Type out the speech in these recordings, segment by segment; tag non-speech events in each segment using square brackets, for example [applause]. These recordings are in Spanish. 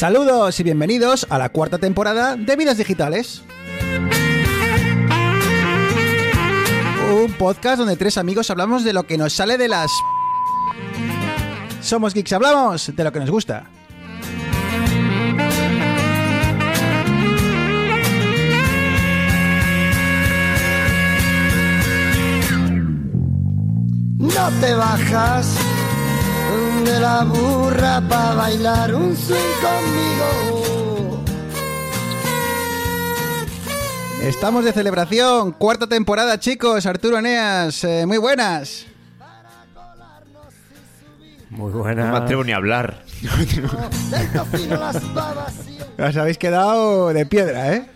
Saludos y bienvenidos a la cuarta temporada de Vidas Digitales. Un podcast donde tres amigos hablamos de lo que nos sale de las... Somos geeks, hablamos de lo que nos gusta. No te bajas de la burra para bailar un swing conmigo. Estamos de celebración, cuarta temporada, chicos. Arturo Eneas, eh, muy buenas. Muy No me atrevo ni a hablar. [laughs] Os habéis quedado de piedra, ¿eh?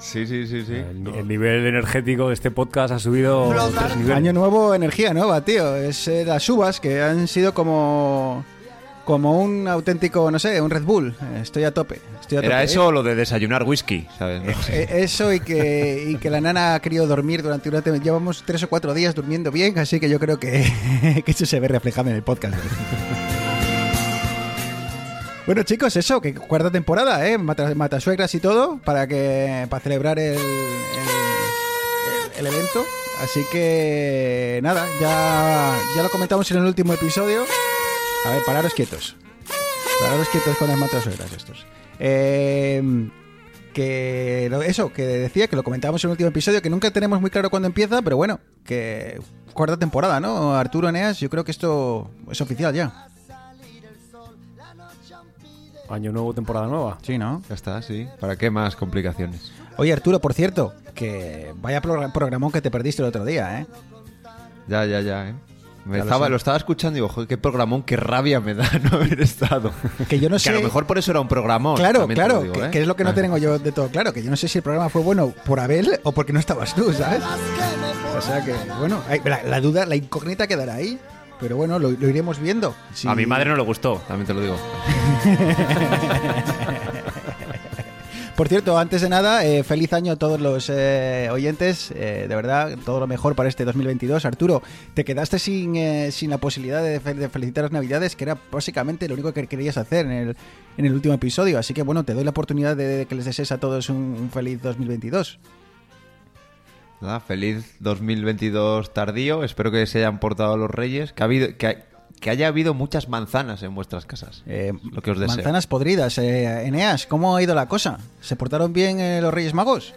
Sí, sí, sí, sí. El, el nivel energético de este podcast ha subido tres niveles. Año nuevo, energía nueva, tío. Es eh, las uvas que han sido como como un auténtico, no sé, un Red Bull. Eh, Estoy a tope. Estoy a Era tope. eso o lo de desayunar whisky, ¿sabes? No sé. Eh, eso y que, y que la nana ha querido dormir durante una... tem- Llevamos tres o cuatro días durmiendo bien, así que yo creo que, [laughs] que eso se ve reflejado en el podcast. Bueno chicos, eso, que cuarta temporada, ¿eh? Mata, matasuegras y todo, para que para celebrar el, el, evento. Así que nada, ya, ya lo comentamos en el último episodio. A ver, pararos quietos. Pararos quietos con las matasuegras estos. Eh, que eso, que decía, que lo comentábamos en el último episodio, que nunca tenemos muy claro cuándo empieza, pero bueno, que cuarta temporada, ¿no? Arturo Eneas, yo creo que esto es oficial ya. Año nuevo, temporada nueva. Sí, ¿no? Ya está, sí. ¿Para qué más complicaciones? Oye, Arturo, por cierto, que vaya progr- programón que te perdiste el otro día, ¿eh? Ya, ya, ya, ¿eh? Me Ya lo estaba, sé. lo, estaba escuchando y digo, joder, qué programón, qué rabia me da [laughs] no haber estado. Que yo no Que sé... a lo mejor por eso era un programón. Claro, también te lo claro, digo, que, ¿eh? que es lo que no Ah. [laughs] tengo yo de todo claro, que yo no sé si el programa fue bueno por Abel o porque no estabas tú, ¿sabes? que O sea que, bueno, hay- la, la duda, la incógnita quedará ahí, pero bueno, lo, lo iremos viendo. Si- A mi madre no le gustó, también te lo digo. [laughs] Por cierto, antes de nada, eh, feliz año a todos los eh, oyentes. eh, de verdad, todo lo mejor para este 2022. Arturo, te quedaste sin, eh, sin la posibilidad de, fe- de felicitar las Navidades, que era básicamente lo único que querías hacer en el, en el último episodio. Así que bueno, te doy la oportunidad de, de que les desees a todos un, un feliz 2022. Nada, feliz 2022 tardío. Espero que se hayan portado los reyes. Que, ha habido, que, que haya habido muchas manzanas en vuestras casas. Eh, Lo que os deseo. manzanas podridas. Eh, Eneas, ¿cómo ha ido la cosa? ¿Se portaron bien eh, los Reyes Magos?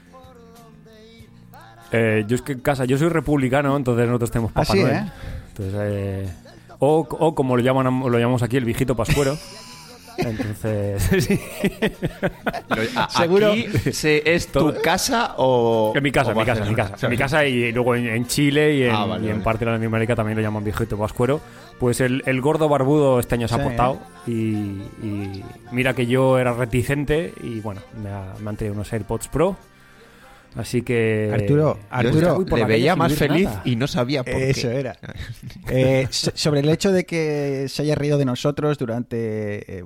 Eh, yo es que en casa, yo soy republicano, entonces nosotros tenemos Papá Ah, sí, Noel. ¿eh? Entonces, eh, o, o como lo llaman lo llamamos aquí el viejito pascuero. [laughs] Entonces, [laughs] sí. Seguro- ¿Aquí se- es tu casa o.? En mi casa, en mi casa, en mi casa. En mi casa y luego en, en Chile y en, Ah, vale, y en vale. parte de Latinoamérica también lo llaman viejito pascuero. Pues el, el gordo barbudo este año se Sí, ha portado y, y mira que yo era reticente y bueno, me, ha, me han traído unos AirPods Pro. Así que... Arturo, Arturo, le veía más feliz nada. y no sabía por Eso qué. era. Eh, so- sobre el hecho de que se haya reído de nosotros durante eh,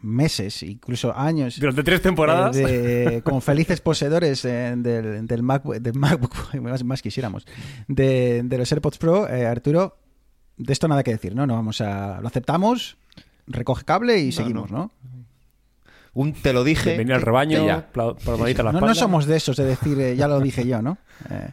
meses, incluso años. Durante tres temporadas. eh, de- como felices poseedores eh, del, del MacBook, del MacBook más, más quisiéramos, de, de los AirPods Pro, eh, Arturo, de esto nada que decir, ¿no? No vamos a. Lo aceptamos, recoge cable y seguimos, ¿no? Un te lo dije. Venir al rebaño, que ya. pla- la No, no somos de esos de decir, eh, ya lo dije yo, ¿no? Eh,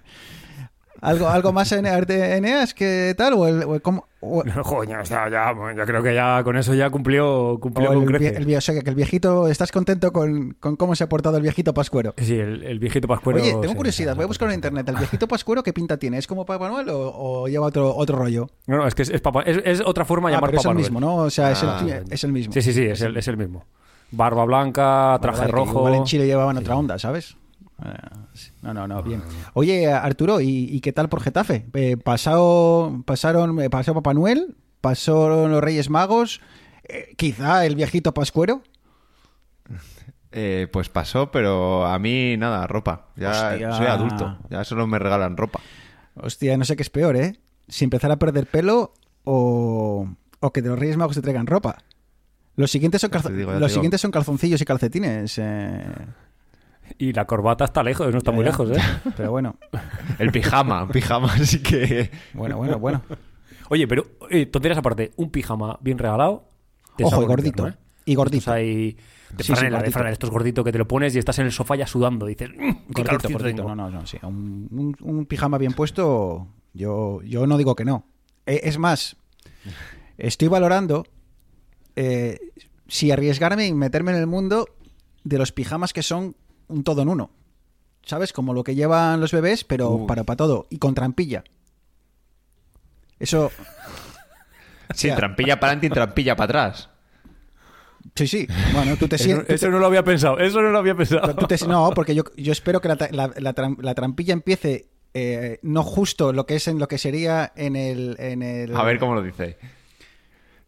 ¿Algo, ¿Algo más en Eneas que tal? ¿O el, o el- cómo- o- [laughs] Joder, ya, ya, yo creo que ya con eso ya cumplió, cumplió con el, el o sea, que el viejito, ¿estás contento con, con cómo se ha portado el viejito Pascuero? Sí, el, el viejito pascuero. Oye, tengo sí, curiosidad, voy a buscar en internet. ¿El viejito Pascuero qué pinta tiene? ¿Es como Papá Noel o, o lleva otro, otro rollo? No, no, es que es, es es- es otra forma de Ah, llamar pero es Papá el Noel. mismo, ¿no? O sea, es, Ah, el, es el mismo. Sí, sí, sí, es el, es el mismo. Barba blanca, traje vale, rojo. Igual en Chile llevaban otra onda, ¿sabes? Eh, no, no, no, bien. Oye, Arturo, ¿y, y qué tal por Getafe? Eh, pasado, pasaron, eh, pasó Papá Noel, pasaron los Reyes Magos, eh, quizá el viejito Pascuero. [laughs] Eh, pues pasó, pero a mí nada, ropa. Ya Hostia. soy adulto. Ya solo me regalan ropa. Hostia, no sé qué es peor, ¿eh? Si empezar a perder pelo o, o que de los Reyes Magos te traigan ropa. Los siguientes son, calzo- digo, los siguientes son calzoncillos y calcetines. eh, Y la corbata está lejos, no está ya, muy ya. lejos, ¿eh? [laughs] Pero bueno, El pijama, [laughs] pijama, así que. bueno, bueno, bueno. Oye, pero eh, tonterías aparte, un pijama bien regalado. te Ojo, y gordito. infierno, ¿eh? Y gordito. Hay de Sí, sí, franela, de gordito. franela, estos gorditos que te lo pones y estás en el sofá ya sudando. Dices, "Mm, qué Gordito, gordito. tengo". No, no, no, sí. Un, un- un pijama bien puesto, yo, yo no digo que no. Eh, Es más, estoy valorando eh, si arriesgarme y meterme en el mundo de los pijamas que son un todo en uno. ¿Sabes? Como lo que llevan los bebés, pero Uy. para, para todo. Y con trampilla. Eso, [laughs] Sí, trampilla para adelante y trampilla para atrás. sí, sí. Bueno, tú te sientes... eso no lo había pensado, eso no lo había pensado. Tú te- no, porque yo, yo espero que la, la trampilla empiece eh, no justo lo que es en lo que sería en el, en el A ver cómo lo dice.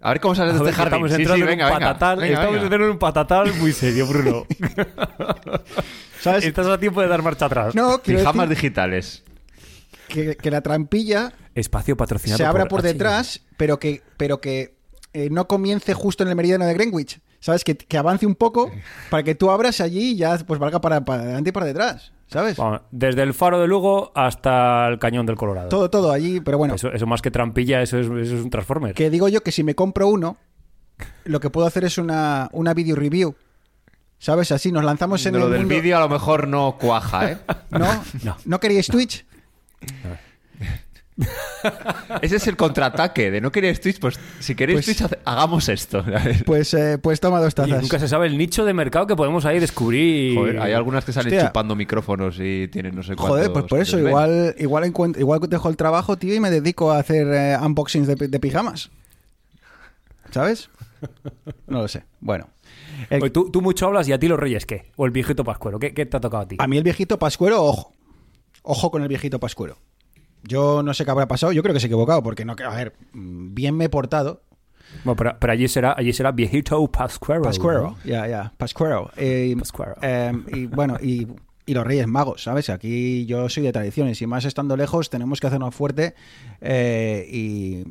A ver cómo sales de este jardín. estamos entrando sí, en venga, un venga. patatal, Venga, estamos venga. entrando en un patatal muy serio, Bruno. [laughs] ¿sabes? Estás a tiempo de dar marcha atrás. No, Pijamas digitales. que, que la trampilla Espacio patrocinado se abra por detrás, pero que, pero que eh, no comience justo en el meridiano de Greenwich. ¿Sabes? Que, que avance un poco para que tú abras allí y ya pues valga para, para adelante y para detrás. ¿Sabes? Vamos, desde el faro de Lugo hasta el cañón del Colorado. Todo, todo allí, pero bueno. Eso, eso más que trampilla, eso es, eso es un Transformer. Que digo yo que si me compro uno, lo que puedo hacer es una, una video review. ¿Sabes? Así nos lanzamos en De lo el del mundo- vídeo a lo mejor no cuaja, ¿eh? ¿No? [laughs] No. ¿No queríais Twitch? Ese es el contraataque de no queréis Twitch, pues si queréis Pues- Twitch, hagamos esto. Pues, eh, pues toma dos tazas. nunca se sabe el nicho de mercado que podemos ahí descubrir. Joder, hay algunas que salen Hostia. chupando micrófonos y tienen no sé cuántos. Joder, pues por eso, igual, igual, igual dejo el trabajo, tío, y me dedico a hacer eh, unboxings de, pi- de pijamas. ¿Sabes? No lo sé. Bueno. El- Oye, tú, tú mucho hablas y a ti los reyes, ¿qué? O el viejito pascuero, ¿qué, qué te ha tocado a ti? a mí el viejito pascuero, ojo. Ojo con el viejito pascuero. Yo no sé qué habrá pasado, yo creo que se ha equivocado, porque no, a ver, bien me he portado. Bueno, pero, pero allí será, allí será viejito pascuero. Pascuero, ¿no? ya, ya, Pascuero. Eh, Pascuero. eh, y bueno, y, y los Reyes Magos, ¿sabes? Aquí yo soy de tradiciones y más estando lejos tenemos que hacernos fuerte eh, y,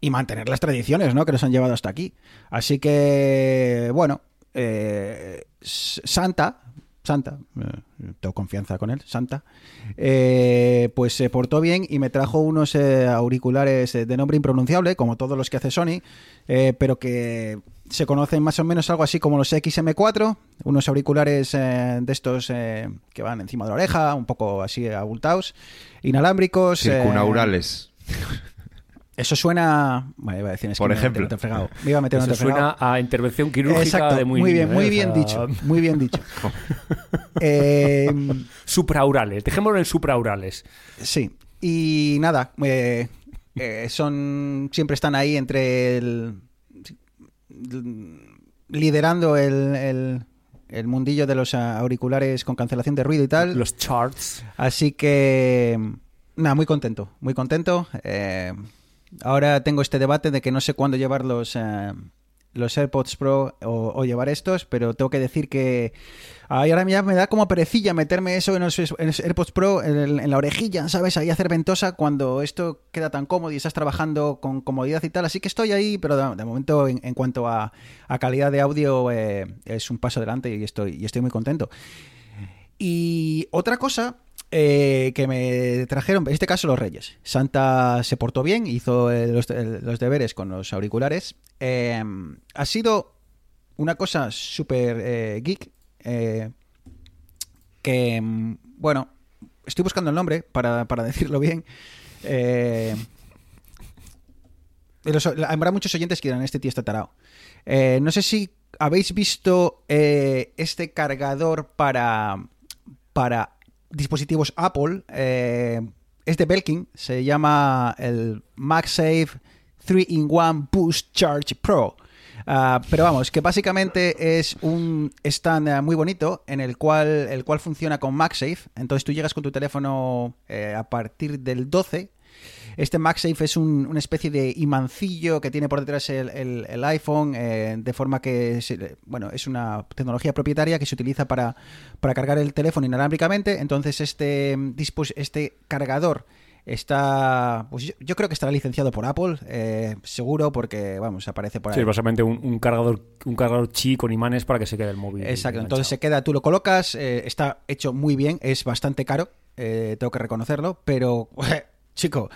y mantener las tradiciones, ¿no? Que nos han llevado hasta aquí. Así que, bueno, eh, Santa, Santa, eh, tengo confianza con él, Santa, eh, pues se portó bien y me trajo unos eh, auriculares de nombre impronunciable, como todos los que hace Sony, eh, pero que se conocen más o menos algo así como los XM4, unos auriculares de estos que van encima de la oreja, un poco así abultados, inalámbricos. Circunaurales. Eso suena. Bueno, iba a decir, es que Por me a ejemplo. un fregado. Me iba a meter Eso suena a intervención quirúrgica Exacto, de muy, muy, bien, niño, muy ¿eh? bien dicho, [laughs] muy bien dicho. [laughs] Eh, Supraurales, dejémoslo en supraurales. sí, y nada, eh, eh, son siempre están ahí entre el liderando el, el, el mundillo de los auriculares con cancelación de ruido y tal. Los charts. Así que, nada, muy contento, muy contento. Eh, ahora tengo este debate de que no sé cuándo llevar los, eh, los AirPods Pro o, llevar estos, pero tengo que decir que ay, ahora ya me da como perecilla meterme eso en los, AirPods Pro en, la orejilla, ¿sabes? Ahí hacer ventosa cuando esto queda tan cómodo y estás trabajando con comodidad y tal. Así que estoy ahí, pero de, momento en, en cuanto a, a calidad de audio eh, es un paso adelante y estoy, y estoy muy contento. Y otra cosa eh, que me trajeron, en este caso los Reyes. Santa se portó bien, hizo eh, los, eh, los deberes con los auriculares. Eh, ha sido una cosa súper geek que, mm, bueno, estoy buscando el nombre para, para [laughs] decirlo bien. Los- habrá muchos oyentes que dirán, este tío está tarao. Eh, no sé si habéis visto este cargador para, para dispositivos Apple. eh, es de Belkin, se llama el MagSafe 3-in-1 Boost Charge Pro. Ah, pero vamos, que básicamente es un stand eh, muy bonito en el cual, el cual funciona con MagSafe. Entonces tú llegas con tu teléfono eh, a partir del 12 este MagSafe es un- una especie de imancillo que tiene por detrás el, el- el iPhone, eh, de forma que, se- bueno, es una tecnología propietaria que se utiliza para, para cargar el teléfono inalámbricamente. Entonces, este, este cargador está, pues yo, yo creo que estará licenciado por Apple, eh, seguro, porque, vamos, aparece por ahí. Sí, es básicamente un, un cargador un cargador chi con imanes para que se quede el móvil. Exacto, entonces se queda, tú lo colocas, eh, está hecho muy bien, es bastante caro, eh, tengo que reconocerlo, pero, [laughs] chico,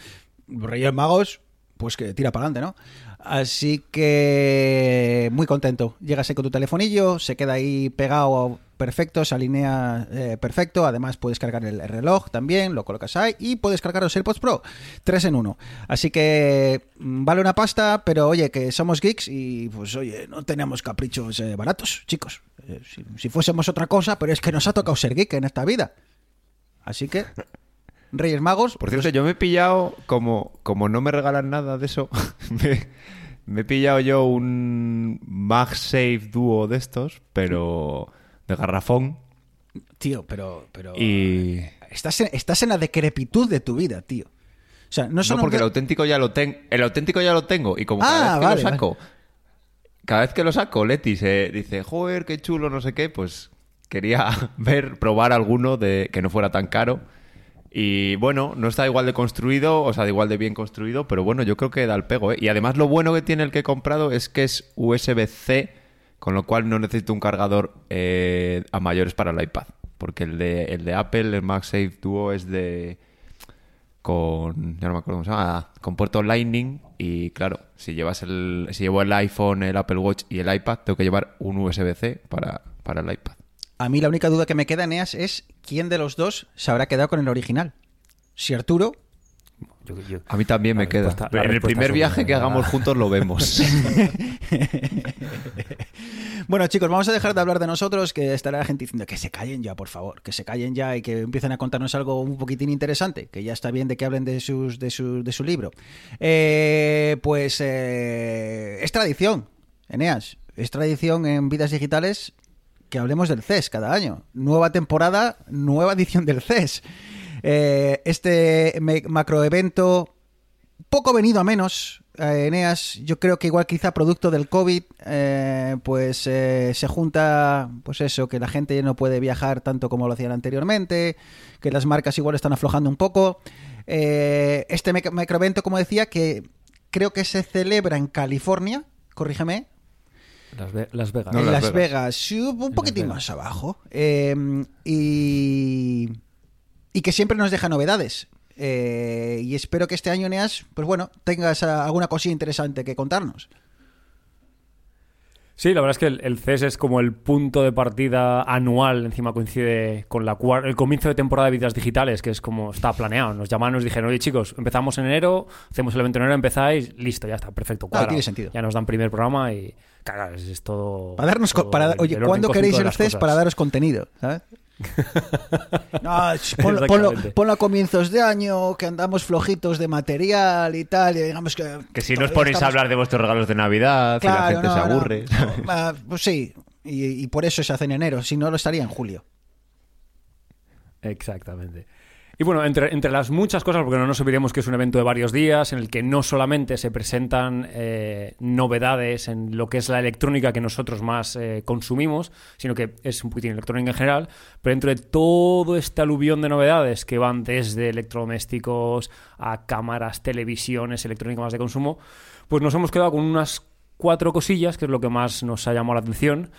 Reyes Magos, pues que tira para adelante, ¿no? Así que muy contento. Llegas ahí con tu telefonillo, se queda ahí pegado perfecto, se alinea eh, perfecto. Además puedes cargar el reloj también, lo colocas ahí y puedes cargar los AirPods Pro, tres en uno. Así que mm, vale una pasta, pero oye, que somos geeks y pues oye, no tenemos caprichos eh, baratos, chicos. Eh, si, si fuésemos otra cosa, pero es que nos ha tocado ser geek en esta vida. Así que, Reyes Magos, Por cierto, yo me he pillado, como, como no me regalan nada de eso, [laughs] me, me he pillado yo un MagSafe Duo de estos, pero de garrafón. tío, pero... pero Y. Estás en, estás en la decrepitud de tu vida, tío. O sea, no No, porque el auténtico ya lo tengo. El auténtico ya lo tengo. Y como Ah, cada vez que vale, lo saco. Cada vez que lo saco, Leti se dice, joder, qué chulo, no sé qué, pues quería [laughs] ver, probar alguno de que no fuera tan caro. Y bueno, no está igual de construido, o sea, de igual de bien construido, pero bueno, yo creo que da el pego, ¿eh? Y además lo bueno que tiene el que he comprado es que es USB-C, con lo cual no necesito un cargador eh, a mayores para el iPad. Porque el de, el de Apple, el MagSafe Duo, es de con ya no me acuerdo cómo se llama ah, con puerto Lightning y claro si llevas el si llevo el iPhone el Apple Watch y el iPad tengo que llevar un USB-C para, para el iPad A mí la única duda que me queda, Eneas, es quién de los dos se habrá quedado con el original. Si Arturo Yo- yo- a mí también La me queda. en el primer viaje que hagamos juntos lo vemos. [laughs] Bueno, chicos, vamos a dejar de hablar de nosotros, que estará la gente diciendo que se callen ya, por favor, que se callen ya y que empiecen a contarnos algo un poquitín interesante, que ya está bien de que hablen de, sus, de, su, de su libro. Eh, pues eh, es tradición, Eneas, es tradición en Vidas Digitales que hablemos del CES cada año. Nueva temporada, nueva edición del CES. Eh, este macroevento poco venido a menos, eh, Eneas, yo creo que igual quizá producto del COVID, eh, pues eh, se junta, pues eso, que la gente ya no puede viajar tanto como lo hacían anteriormente, que las marcas igual están aflojando un poco. Este macroevento, como decía, que creo que se celebra en California, corrígeme, Las, Ve- Las Vegas. No, en Las Las Vegas. Un poquitín Vegas. más abajo. Eh, y, y que siempre nos deja novedades. Eh, y espero que este año, Neas, pues bueno, tengas ah, alguna cosilla interesante que contarnos. Sí, la verdad es que el, el CES es como el punto de partida anual, encima coincide con la el comienzo de temporada de vidas digitales, que es como está planeado. Nos llamaron, nos dijeron, oye chicos, empezamos en enero, hacemos el evento en enero, empezáis, listo, ya está, perfecto. cuadrado. tiene sentido. Ya nos dan primer programa y, claro, es, todo... Para darnos, todo para, el- oye, el ¿cuándo queréis el CES cosas. para daros contenido? ¿sabes? [laughs] No, ponlo, ponlo- a comienzos de año, que andamos flojitos de material y tal, y digamos que... que si no os ponéis a hablar de vuestros regalos de Navidad y la Claro, gente no, se no. aburre [laughs] Ah, pues sí, y, y por eso se hace en enero, si no lo estaría en julio. Exactamente. Y bueno, entre, entre las muchas cosas, porque no nos olvidemos que es un evento de varios días en el que no solamente se presentan eh, novedades en lo que es la electrónica que nosotros más eh, consumimos, sino que es un poquitín electrónica en general, pero dentro de todo este aluvión de novedades que van desde electrodomésticos a cámaras, televisiones, electrónica más de consumo, pues nos hemos quedado con unas cuatro cosillas, que es lo que más nos ha llamado la atención.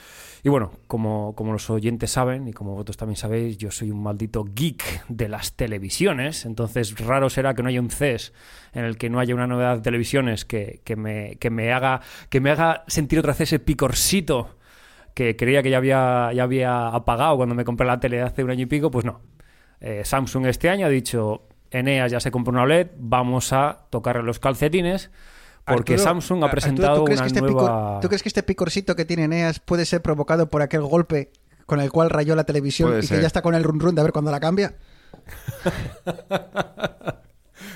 Y bueno, como, como los oyentes saben, y como vosotros también sabéis, yo soy un maldito geek de las televisiones, entonces raro será que no haya un CES en el que no haya una novedad de televisiones que, que me, que, me haga, que me haga sentir otra vez ese picorcito que creía que ya había, ya había apagado cuando me compré la tele hace un año y pico, pues no. Eh, Samsung este año ha dicho, Eneas ya se compró una OLED, vamos a tocarle los calcetines, porque Arturo, Samsung ha Arturo, presentado ¿tú crees una que este nueva... picor- ¿Tú crees que este picorcito que tiene Eneas puede ser provocado por aquel golpe con el cual rayó la televisión Puede y ser. que ya está con el run run de a ver cuándo la cambia? [laughs]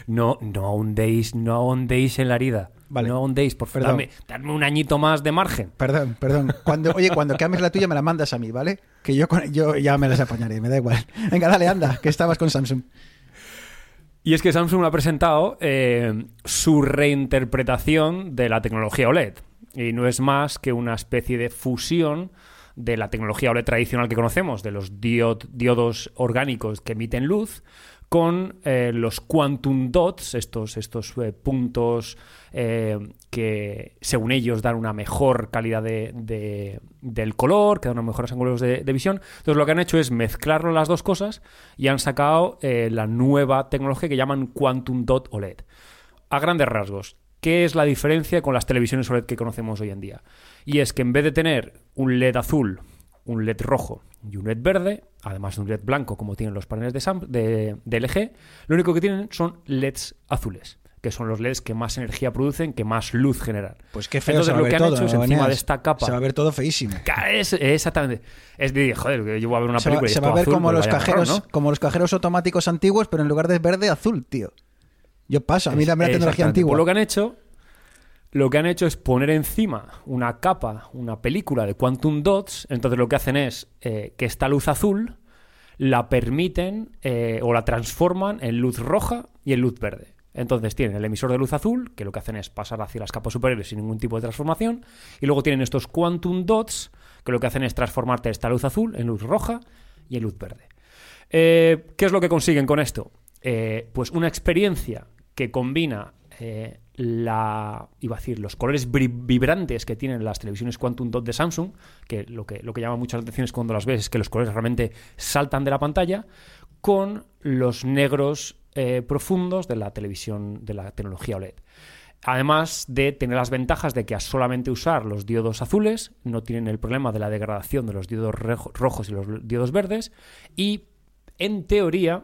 No, no ahondéis, no ahondéis en la herida. Vale. No ahondéis, por favor. Dame, dame un añito más de margen. Perdón, perdón. Cuando, oye, cuando cambies la tuya me la mandas a mí, ¿vale? Que yo, yo ya me las apañaré, me da igual. Venga, dale, anda, que estabas con Samsung. Y es que Samsung ha presentado eh, su reinterpretación de la tecnología OLED. Y no es más que una especie de fusión de la tecnología OLED tradicional que conocemos, de los diod- diodos orgánicos que emiten luz, con eh, los quantum dots, estos, estos eh, puntos eh, que según ellos dan una mejor calidad de, de- del color, que dan mejores ángulos de, de visión. Entonces lo que han hecho es mezclarlo las dos cosas y han sacado la nueva tecnología que llaman Quantum Dot OLED. A grandes rasgos, ¿qué es la diferencia con las televisiones OLED que conocemos hoy en día? Y es que en vez de tener un LED azul, un LED rojo y un LED verde, además de un LED blanco como tienen los paneles de, Sam- de, de LG, lo único que tienen son LEDs azules, que son los LEDs que más energía producen, que más luz generan. Pues qué feo Entonces, se va a lo ver que han todo, hecho es ¿no, encima de esta capa. Se va a ver todo feísimo. Es, exactamente. Es de, joder, yo voy a ver una se va, película y se va a ver azul, como, pues los cajeros, marrón, ¿no? como los cajeros automáticos antiguos, pero en lugar de verde, azul, tío. Yo paso, a mí dame la tecnología antigua. Pues lo que han hecho, lo que han hecho es poner encima una capa, una película de quantum dots. Entonces lo que hacen es eh, que esta luz azul la permiten eh, o la transforman en luz roja y en luz verde. Entonces tienen el emisor de luz azul, que lo que hacen es pasar hacia las capas superiores sin ningún tipo de transformación, y luego tienen estos quantum dots, que lo que hacen es transformarte esta luz azul en luz roja y en luz verde. Eh, ¿Qué es lo que consiguen con esto? Pues una experiencia que combina la, iba a decir, los colores vibrantes que tienen las televisiones Quantum Dot de Samsung, que lo que, llama mucho la atención es cuando las ves es que los colores realmente saltan de la pantalla, con los negros eh, profundos de la televisión, de la tecnología OLED. Además de tener las ventajas de que a solamente usar los diodos azules no tienen el problema de la degradación de los diodos rojos y los diodos verdes y en teoría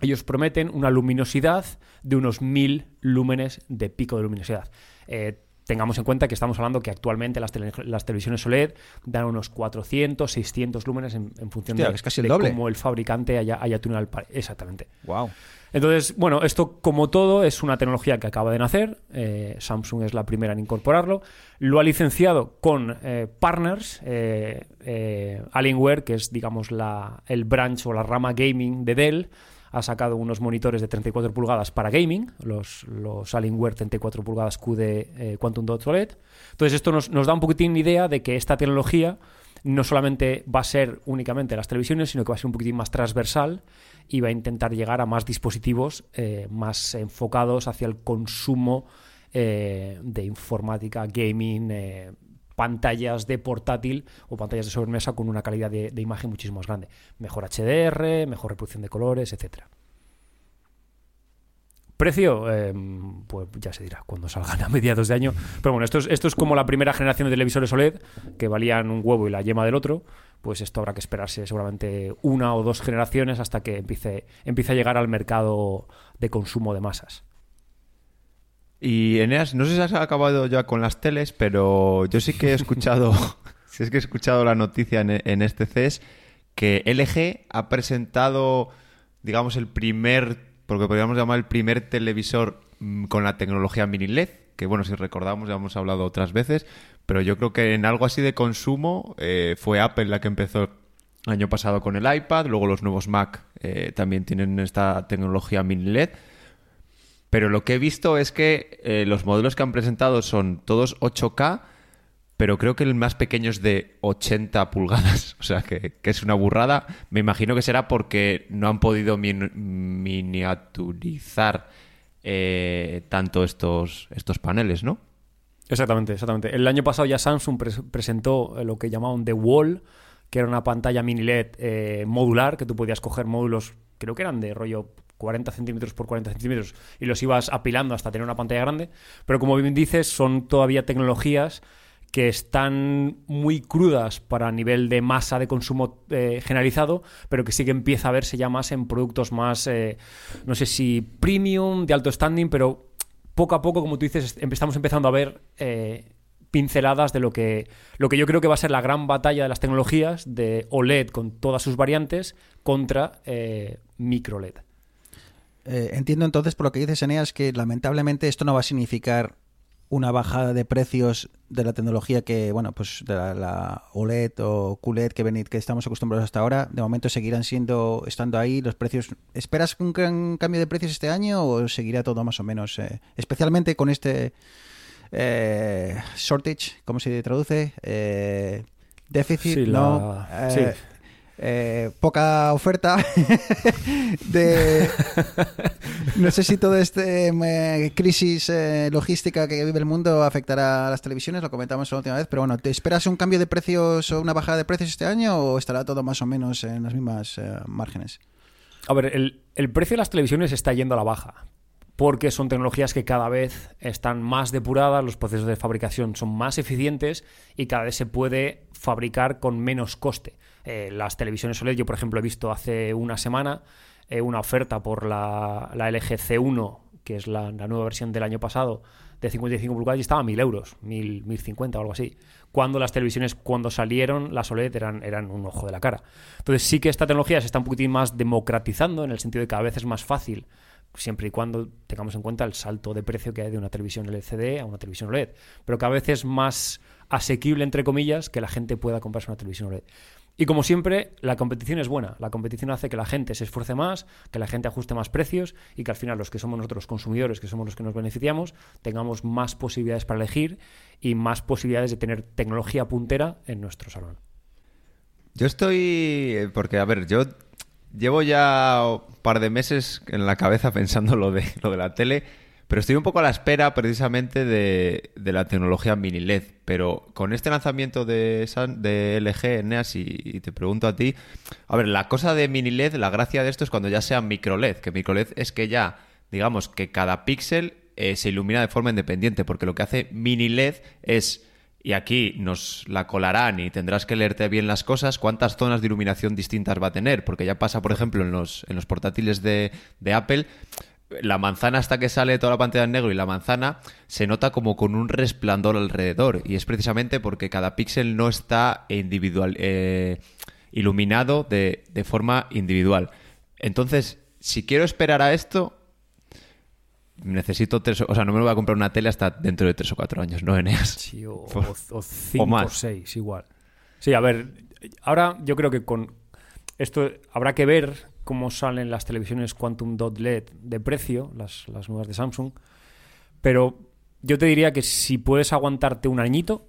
ellos prometen una luminosidad de unos 1000 lúmenes de pico de luminosidad. Eh, tengamos en cuenta que estamos hablando que actualmente las, tele- las televisiones OLED dan unos 400, 600 lúmenes en, en función Hostia, de, que es casi el de doble. cómo el fabricante haya, haya tunado el Exactamente. Wow. Entonces, bueno, esto como todo es una tecnología que acaba de nacer. eh, Samsung es la primera en incorporarlo. Lo ha licenciado con eh, partners, eh, Alienware, que es, digamos, la, el branch o la rama gaming de Dell. Ha sacado unos monitores de 34 pulgadas para gaming, los, los Alienware 34 pulgadas QD eh, Quantum Dot OLED. Entonces, esto nos, nos da un poquitín idea de que esta tecnología no solamente va a ser únicamente las televisiones, sino que va a ser un poquitín más transversal y va a intentar llegar a más dispositivos eh, más enfocados hacia el consumo eh, de informática, gaming, pantallas de portátil o pantallas de sobremesa con una calidad de, imagen muchísimo más grande. Mejor HDR, mejor reproducción de colores, etcétera. Precio, eh, pues ya se dirá cuando salgan [laughs] a mediados de año. Pero bueno, esto es, esto es como la primera generación de televisores OLED, que valían un huevo y la yema del otro. Pues esto habrá que esperarse seguramente una o dos generaciones hasta que empiece, empiece a llegar al mercado de consumo de masas. Y Eneas, no sé si has acabado ya con las teles, pero yo sí que he escuchado, [laughs] [laughs] sí es que he escuchado la noticia en, en este CES que LG ha presentado, digamos, el primer, porque podríamos llamar el primer televisor mm, con la tecnología mini LED, que bueno, si recordamos ya hemos hablado otras veces, pero yo creo que en algo así de consumo eh, fue Apple la que empezó el año pasado con el iPad, luego los nuevos Mac eh, también tienen esta tecnología mini LED. Pero lo que he visto es que eh, los modelos que han presentado son todos 8K, pero creo que el más pequeño es de 80 pulgadas. [laughs] O sea, que, es una burrada. Me imagino que será porque no han podido min- miniaturizar eh, tanto estos, estos paneles, ¿no? Exactamente, exactamente. El año pasado ya Samsung pres- presentó eh, lo que llamaban The Wall, que era una pantalla mini LED modular, que tú podías coger módulos, creo que eran de rollo 40 centímetros por 40 centímetros, y los ibas apilando hasta tener una pantalla grande. Pero como bien dices, son todavía tecnologías que están muy crudas para nivel de masa de consumo eh, generalizado, pero que sí que empieza a verse ya más en productos más, eh, no sé si premium, de alto standing, pero poco a poco, como tú dices, est- estamos empezando a ver eh, pinceladas de lo que, lo que yo creo que va a ser la gran batalla de las tecnologías de OLED con todas sus variantes contra eh, micro LED. Eh, entiendo entonces por lo que dices, Eneas, que lamentablemente esto no va a significar una bajada de precios de la tecnología que, bueno, pues de la, la OLED o QLED que, venid, que estamos acostumbrados hasta ahora. De momento seguirán siendo, estando ahí los precios. ¿Esperas un gran cambio de precios este año o seguirá todo más o menos? eh, especialmente con este eh, shortage, ¿cómo se traduce? Eh, déficit, Sí, no. la- sí. Eh, poca oferta [laughs] de no sé si toda esta crisis eh, logística que vive el mundo afectará a las televisiones, lo comentamos la última vez, pero bueno, ¿te esperas un cambio de precios o una bajada de precios este año o estará todo más o menos en las mismas eh, márgenes? A ver, el, el precio de las televisiones está yendo a la baja. porque son tecnologías que cada vez están más depuradas, los procesos de fabricación son más eficientes y cada vez se puede fabricar con menos coste. Eh, las televisiones OLED, yo por ejemplo he visto hace una semana eh, una oferta por la, la LG C1, que es la, nueva versión del año pasado, de 55 pulgadas y estaba a 1000 euros, 1000, 1050 o algo así. Cuando las televisiones, cuando salieron, las OLED eran, eran un ojo de la cara. Entonces sí que esta tecnología se está un poquitín más democratizando en el sentido de que cada vez es más fácil siempre y cuando tengamos en cuenta el salto de precio que hay de una televisión LCD a una televisión OLED. Pero cada vez es más asequible, entre comillas, que la gente pueda comprarse una televisión OLED. Y como siempre, la competición es buena. La competición hace que la gente se esfuerce más, que la gente ajuste más precios y que al final los que somos nosotros consumidores, que somos los que nos beneficiamos, tengamos más posibilidades para elegir y más posibilidades de tener tecnología puntera en nuestro salón. Yo estoy. eh, Porque, a ver, yo llevo ya un par de meses en la cabeza [laughs] pensando lo de, lo de la tele, pero estoy un poco a la espera precisamente de, de la tecnología mini LED. Pero con este lanzamiento de, de LG, Eneas, y, y te pregunto a ti, a ver, la cosa de mini LED, la gracia de esto es cuando ya sea micro LED, que micro LED es que ya, digamos, que cada píxel eh, se ilumina de forma independiente, porque lo que hace mini LED es y aquí nos la colarán y tendrás que leerte bien las cosas, cuántas zonas de iluminación distintas va a tener, porque ya pasa, por ejemplo, en los, en los portátiles de, de Apple, la manzana hasta que sale toda la pantalla en negro y la manzana se nota como con un resplandor alrededor, y es precisamente porque cada píxel no está individual, eh, iluminado de, de forma individual. Entonces, si quiero esperar a esto, necesito tres, o sea, no me voy a comprar una tele hasta dentro de tres o cuatro años, ¿no, Eneas? Sí, o, [laughs] o- o cinco o más. seis, igual. Sí, a ver, ahora yo creo que con esto habrá que ver cómo salen las televisiones Quantum Dot LED de precio, las, las nuevas de Samsung, pero yo te diría que si puedes aguantarte un añito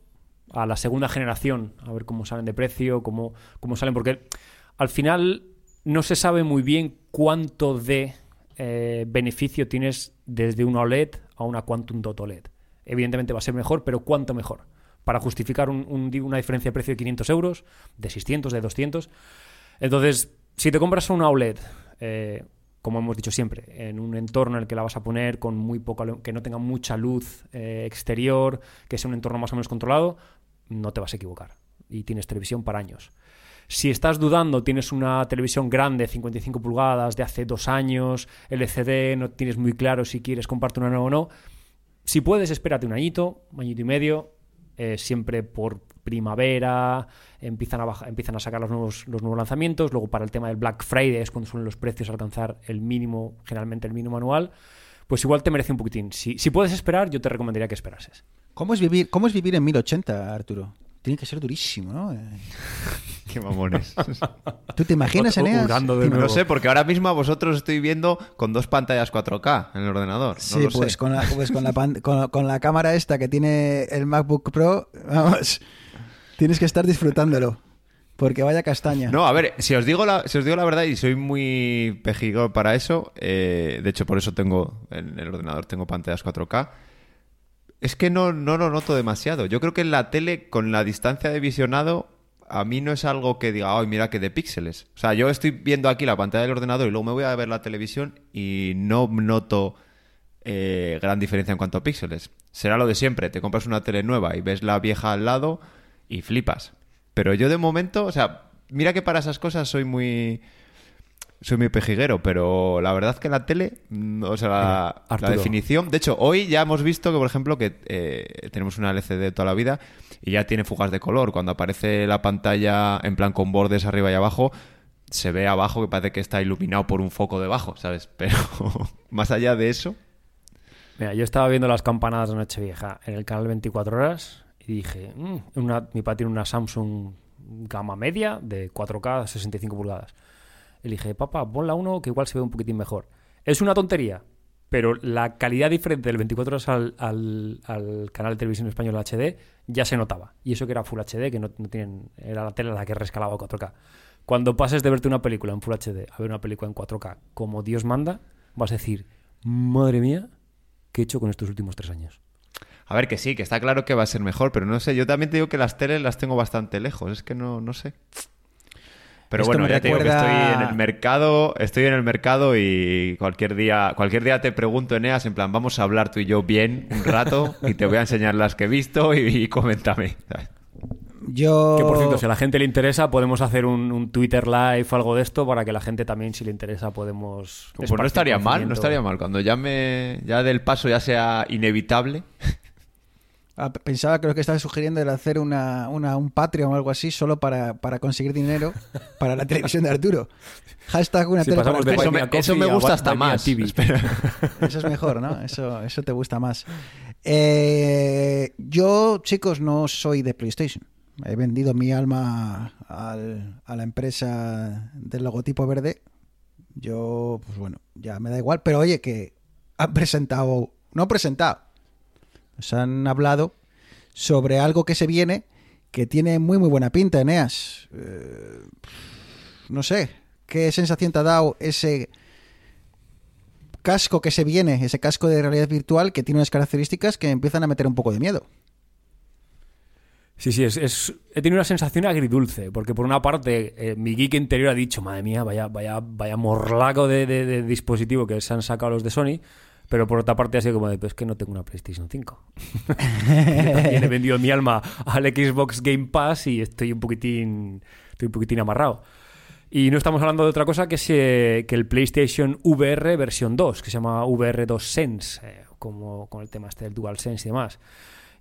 a la segunda generación, a ver cómo salen de precio, cómo, cómo salen, porque al final no se sabe muy bien cuánto de eh, beneficio tienes desde una OLED a una Quantum Dot OLED. Evidentemente va a ser mejor, pero ¿cuánto mejor? Para justificar una diferencia de precio de 500 euros, de 600, de 200. Entonces, si te compras una OLED, eh, como hemos dicho siempre, en un entorno en el que la vas a poner con muy poca, que no tenga mucha luz eh, exterior, que sea un entorno más o menos controlado, no te vas a equivocar. Y tienes televisión para años. Si estás dudando, tienes una televisión grande, 55 pulgadas, de hace dos años, LCD, no tienes muy claro si quieres comprarte una nueva o no. Si puedes, espérate un añito, un añito y medio, eh, siempre por primavera, empiezan a, empiezan a sacar los nuevos, los nuevos lanzamientos, luego para el tema del Black Friday es cuando suelen los precios alcanzar el mínimo, generalmente el mínimo anual, pues igual te merece un poquitín. Si, si puedes esperar, yo te recomendaría que esperases. ¿Cómo es vivir, cómo es vivir en 1080, Arturo? Tiene que ser durísimo, ¿no? Eh, [laughs] Qué mamones. [laughs] ¿Tú te imaginas, Eneas? hurgando de ¿Te nuevo. No sé, porque ahora mismo a vosotros estoy viendo con dos pantallas 4K en el ordenador. No Sí, lo pues, sé. con la, pues con, la pan- con, con la cámara esta que tiene el MacBook Pro, vamos, tienes que estar disfrutándolo. Porque vaya castaña. No, a ver, si os digo la, si os digo la verdad y soy muy pejigo para eso, eh, de hecho por eso tengo en el ordenador tengo pantallas 4K. Es que no, no lo noto demasiado. Yo creo que en la tele, con la distancia de visionado, a mí no es algo que diga, ay, mira que de píxeles. O sea, yo estoy viendo aquí la pantalla del ordenador y luego me voy a ver la televisión y no noto eh, gran diferencia en cuanto a píxeles. Será lo de siempre, te compras una tele nueva y ves la vieja al lado y flipas. Pero yo de momento, o sea, mira que para esas cosas soy muy soy muy pejiguero, pero la verdad que la tele, mm, o sea, la, la definición. De hecho, hoy ya hemos visto que, por ejemplo, que eh, tenemos una LCD toda la vida y ya tiene fugas de color. Cuando aparece la pantalla en plan con bordes arriba y abajo, se ve abajo que parece que está iluminado por un foco debajo, ¿sabes? [laughs] Pero más allá de eso, Mira, yo estaba viendo las campanadas de Nochevieja en el canal 24 horas y dije, "Mm, una, mi padre tiene una Samsung gama media de 4K 65 pulgadas. Y le dije, papá, ponla uno que igual se ve un poquitín mejor. Es una tontería, pero la calidad diferente del 24 horas al, al- al canal de televisión español HD ya se notaba. Y eso que era Full HD, que no, tienen, era la tele la que rescalaba 4K. Cuando pases de verte una película en Full HD a ver una película en 4K como Dios manda, vas a decir, madre mía, ¿qué he hecho con estos últimos tres años? a ver que sí, que está claro que va a ser mejor, pero no sé, yo también te digo que las teles las tengo bastante lejos, es que no, no sé. Pero Esto bueno, ya te digo que estoy en el mercado, estoy en el mercado y cualquier día, cualquier día te pregunto, Eneas, en plan, vamos a hablar tú y yo bien un rato y te voy a enseñar las que he visto y, y coméntame. Yo... Que por cierto, si a la gente le interesa, podemos hacer un, un Twitter live o algo de esto para que la gente también, si le interesa, podemos. Pues no estaría mal, no estaría mal. Cuando ya me, ya del paso ya sea inevitable. Ah, pensaba que lo que estaba sugiriendo era hacer una, una- un Patreon o algo así solo para, para conseguir dinero para la televisión de Arturo. [laughs] Hashtag una Si tele para pasamos de Arturo. Eso me- eso gusta hasta más. TV. [laughs] Eso es mejor, ¿no? Eso, eso te gusta más. Eh, yo, chicos, no soy de PlayStation. He vendido mi alma al- a la empresa del logotipo verde. Yo, pues bueno, ya me da igual. Pero oye, que han presentado, no han presentado, nos han hablado sobre algo que se viene que tiene muy, muy buena pinta, Eneas. Eh, no sé, ¿qué sensación te ha dado ese casco que se viene, ese casco de realidad virtual que tiene unas características que empiezan a meter un poco de miedo. Sí, sí, es- he tenido una sensación agridulce, porque por una parte eh, mi geek interior ha dicho, madre mía, vaya, vaya, vaya morlaco de, de- de dispositivo que se han sacado los de Sony, pero por otra parte ha sido como de, pues que no tengo una PlayStation 5. [laughs] Yo también he vendido mi alma al Xbox Game Pass y estoy un poquitín, estoy un poquitín amarrado. Y no estamos hablando de otra cosa que, se- que el PlayStation VR versión 2, que se llama VR 2 Sense, eh, como con el tema este del DualSense y demás.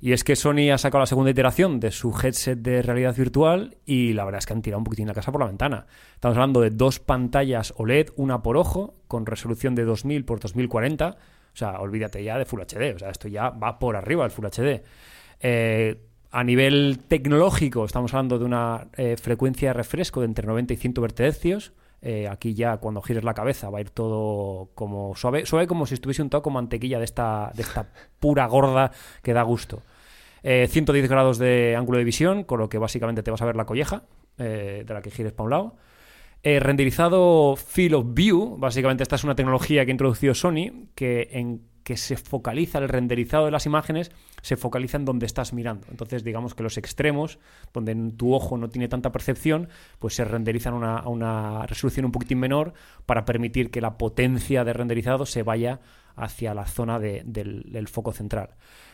Y es que Sony ha sacado la segunda iteración de su headset de realidad virtual y la verdad es que han tirado un poquitín la casa por la ventana. Estamos hablando de dos pantallas OLED, una por ojo, con resolución de 2000 por 2040. O sea, olvídate ya de Full HD. O sea, esto ya va por arriba del Full HD. Eh, a nivel tecnológico, estamos hablando de una eh, frecuencia de refresco de entre 90 y 100 Hz. Eh, aquí ya cuando gires la cabeza va a ir todo como suave, suave como si estuviese untado con mantequilla de esta, de esta pura gorda que da gusto. Eh, 110 grados de ángulo de visión, con lo que básicamente te vas a ver la colleja eh, de la que gires para un lado. Eh, renderizado Field of View, básicamente esta es una tecnología que ha introducido Sony que en que se focaliza el renderizado de las imágenes, se focaliza en donde estás mirando. Entonces, digamos que los extremos, donde tu ojo no tiene tanta percepción, pues se renderizan a una resolución un poquitín menor para permitir que la potencia de renderizado se vaya hacia la zona de- del, del foco central.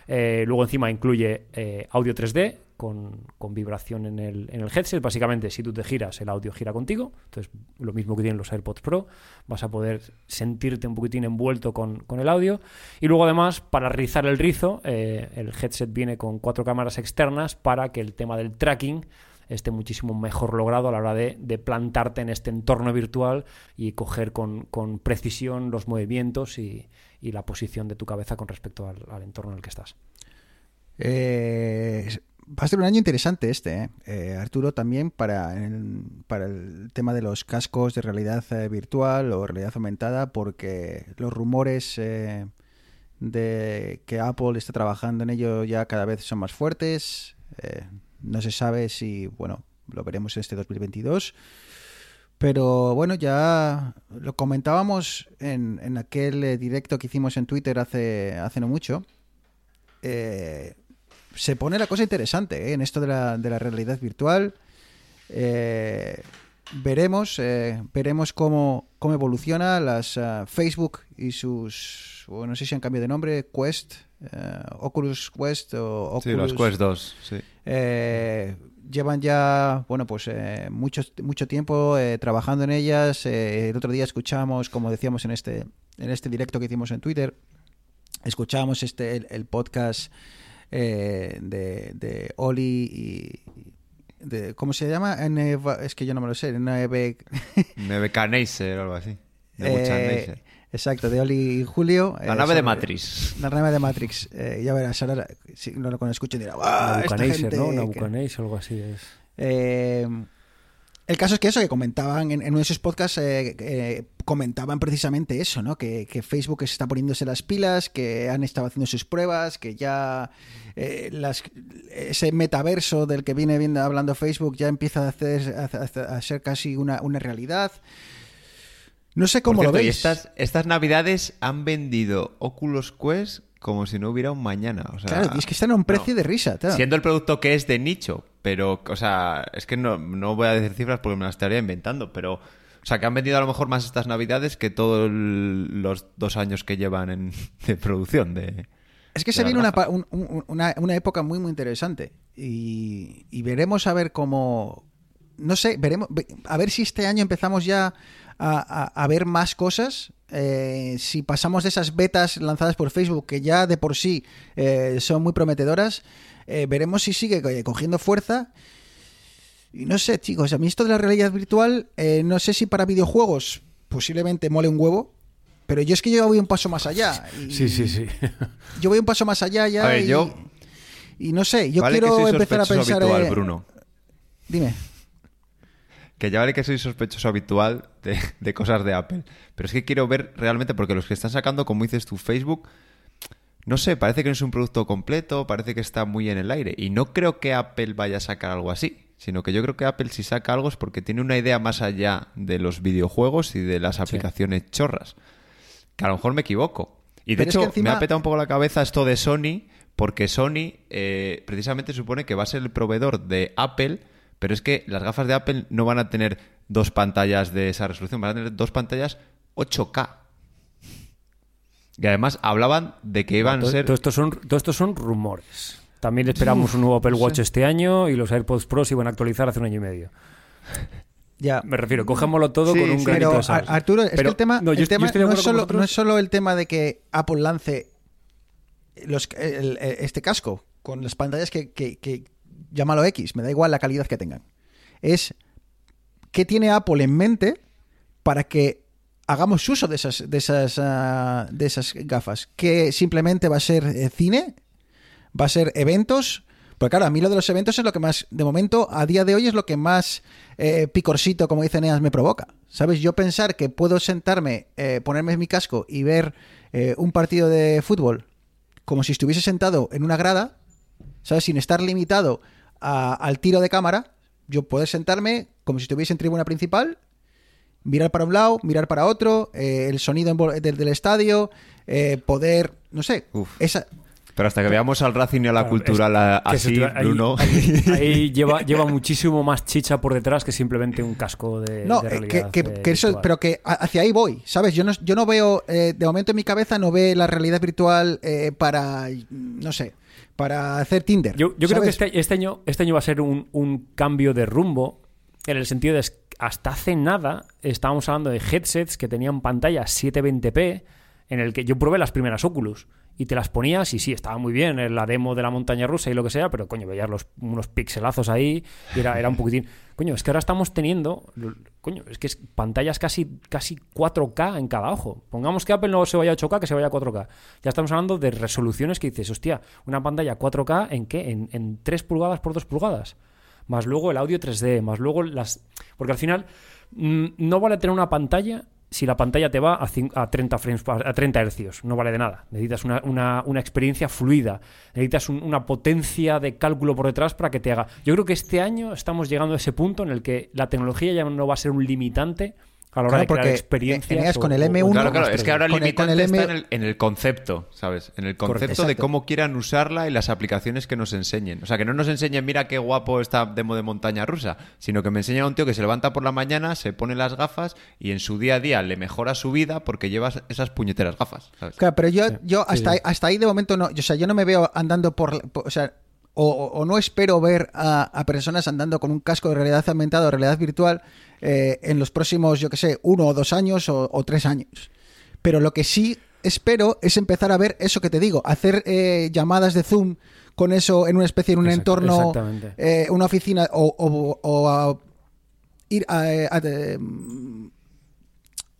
Eh, luego encima incluye eh, audio 3D con, con vibración en el, en el headset. Básicamente, si tú te giras, el audio gira contigo. Entonces, lo mismo que tienen los AirPods Pro, vas a poder sentirte un poquitín envuelto con, con el audio. Y luego, además, para rizar el rizo, eh, el headset viene con cuatro cámaras externas para que el tema del tracking esté muchísimo mejor logrado a la hora de, de plantarte en este entorno virtual y coger con, con precisión los movimientos y, y la posición de tu cabeza con respecto al, al entorno en el que estás. Eh, va a ser un año interesante este, ¿eh? Eh, Arturo, también para el, para el tema de los cascos de realidad eh, virtual o realidad aumentada, porque los rumores de que Apple está trabajando en ello ya cada vez son más fuertes. No se sabe si, bueno, lo veremos en este 2022. Pero bueno, ya lo comentábamos en, en aquel directo que hicimos en Twitter hace, hace no mucho. Eh, se pone la cosa interesante ¿eh? en esto de la, de la realidad virtual. Eh, veremos, eh, veremos cómo, cómo evoluciona las ah, Facebook y sus, bueno, no sé si han cambiado de nombre, Quest, eh, Oculus Quest o Oculus. Sí, los Quest 2, sí. Eh, llevan ya, bueno, pues eh, mucho, mucho tiempo trabajando en ellas. El otro día escuchamos, como decíamos en este, en este directo que hicimos en Twitter, escuchamos este, el, el podcast eh, de, de Oli y... De, ¿Cómo se llama? Es que yo no me lo sé. MBK Neisser o algo así. [laughs] De Eh, exacto, de Oli y Julio. La eh, nave de Matrix. La nave de Matrix. Eh, ya verás, ahora si no lo escuchen dirá, ¡ah! esta gente ¿no? que-". Nabucodonosor, algo así es. El caso es que eso, que comentaban en, en uno de sus podcasts, eh, eh, comentaban precisamente eso, ¿no? Que, que Facebook está poniéndose las pilas, que han estado haciendo sus pruebas, que ya eh, las, ese metaverso del que viene viendo, hablando Facebook ya empieza a, hacer, a, ser casi una, una realidad. No sé cómo lo y veis. estas, estas navidades han vendido Oculus Quest como si no hubiera un mañana. O sea, Claro, y es que están a un precio no. de risa. Siendo el producto que es de nicho, pero, o sea, es que no, no voy a decir cifras porque me las estaría inventando, pero, o sea, que han vendido a lo mejor más estas navidades que todos los dos años que llevan en, [laughs] de producción de... Es que se viene una, un- una, una época muy, muy interesante. Y, y veremos a ver cómo. No sé, veremos. ve- A ver si este año empezamos ya a, a- a ver más cosas. eh, si pasamos de esas betas lanzadas por Facebook, que ya de por sí eh, son muy prometedoras, eh, veremos si sigue co- cogiendo fuerza. Y no sé, chicos, a mí esto de la realidad virtual, eh, no sé si para videojuegos posiblemente mole un huevo. Pero yo es que yo voy un paso más allá. y- Sí, sí, sí. [laughs] yo voy un paso más allá ya. A ver, y, yo- y no sé, yo vale quiero que soy empezar a pensar. habitual, eh, Bruno. Dime. Que ya vale que soy sospechoso habitual de, de cosas de Apple. Pero es que quiero ver realmente, porque los que están sacando, como dices tu Facebook, no sé, parece que no es un producto completo, parece que está muy en el aire. Y no creo que Apple vaya a sacar algo así, sino que yo creo que Apple si saca algo es porque tiene una idea más allá de los videojuegos y de las aplicaciones chorras. Que a lo mejor me equivoco. Y de Pero es hecho, que encima- me ha petado un poco la cabeza esto de Sony, porque Sony eh, precisamente supone que va a ser el proveedor de Apple, pero es que las gafas de Apple no van a tener dos pantallas de esa resolución, van a tener dos pantallas 8K. Y además hablaban de que iban a ser... todo esto son, todo esto son rumores. También esperamos un nuevo Apple Watch este año y los AirPods Pro se iban a actualizar hace un año y medio. Ya. Me refiero, cogémoslo todo Sí, con un sí. granito Pero de sal. Ar- Arturo, es que el tema, no, el yo tema es solo, no es solo el tema de que Apple lance los, el- el- este casco con las pantallas que, que, que- llámalo X, me da igual la calidad que tengan. Es qué tiene Apple en mente para que hagamos uso de esas, de esas, ah, de esas gafas. Que simplemente va a ser eh, cine, va a ser eventos. Porque claro, a mí lo de los eventos es lo que más, de momento, a día de hoy es lo que más eh, picorcito, como dice Neas, me provoca. ¿Sabes? Yo pensar que puedo sentarme, eh, ponerme mi casco y ver eh, un partido de fútbol como si estuviese sentado en una grada, ¿sabes? Sin estar limitado a- al tiro de cámara, yo puedo sentarme como si estuviese en tribuna principal, mirar para un lado, mirar para otro, eh, el sonido del, del estadio, eh, poder, no sé, Uf. esa... Pero hasta que veamos al Racing y a la Claro, cultural a- que se así, ahí- Bruno... Ahí, [laughs] ahí lleva, lleva muchísimo más chicha por detrás que simplemente un casco de, No, de eh, que, realidad. que- eh, que eso, pero que hacia ahí voy, ¿sabes? Yo no, yo no veo, eh, de momento en mi cabeza no ve la realidad virtual eh, para, no sé, para hacer Tinder. Yo, yo creo que este, este año, este año va a ser un, un cambio de rumbo en el sentido de que hasta hace nada estábamos hablando de headsets que tenían pantallas 720p en el que yo probé las primeras Oculus y te las ponías y sí, estaba muy bien en la demo de la montaña rusa y lo que sea, pero coño, veías los, unos pixelazos ahí y era, era un poquitín... Coño, es que ahora estamos teniendo... Coño, es que es pantallas casi, casi 4K en cada ojo. Pongamos que Apple no se vaya a 8K, que se vaya a 4K. Ya estamos hablando de resoluciones que dices, hostia, una pantalla 4K en qué? En, en 3 pulgadas por 2 pulgadas. Más luego el audio 3D, más luego las... Porque al final mm, no vale tener una pantalla si la pantalla te va a, a 30 frames a 30 hercios, no vale de nada. Necesitas una, una- una experiencia fluida, necesitas un- una potencia de cálculo por detrás para que te haga. Yo creo que este año estamos llegando a ese punto en el que la tecnología ya no va a ser un limitante a la hora Claro, de crear porque, experiencias. o- con el o- o M1 Claro, claro, es que ahora el Con el- con limitante el M- está en el, en el concepto, ¿sabes? En el concepto de cómo quieran usarla y las aplicaciones que nos enseñen. O sea, que no nos enseñen, mira qué guapo esta demo de montaña rusa, sino que me enseñan a un tío que se levanta por la mañana, se pone las gafas y en su día a día le mejora su vida porque lleva esas puñeteras gafas, ¿sabes? Claro, pero yo, yo hasta, sí. Ahí, hasta ahí de momento no. O sea, yo no me veo andando por. por- o sea, o no espero ver a, a personas andando con un casco de realidad aumentada o realidad virtual eh, en los próximos, yo que sé, uno o dos años o, o tres años. Pero lo que sí espero es empezar a ver eso que te digo, hacer eh, llamadas de Zoom con eso en una especie, en un Exacto, entorno, eh, una oficina o, o- o a ir a, a- a-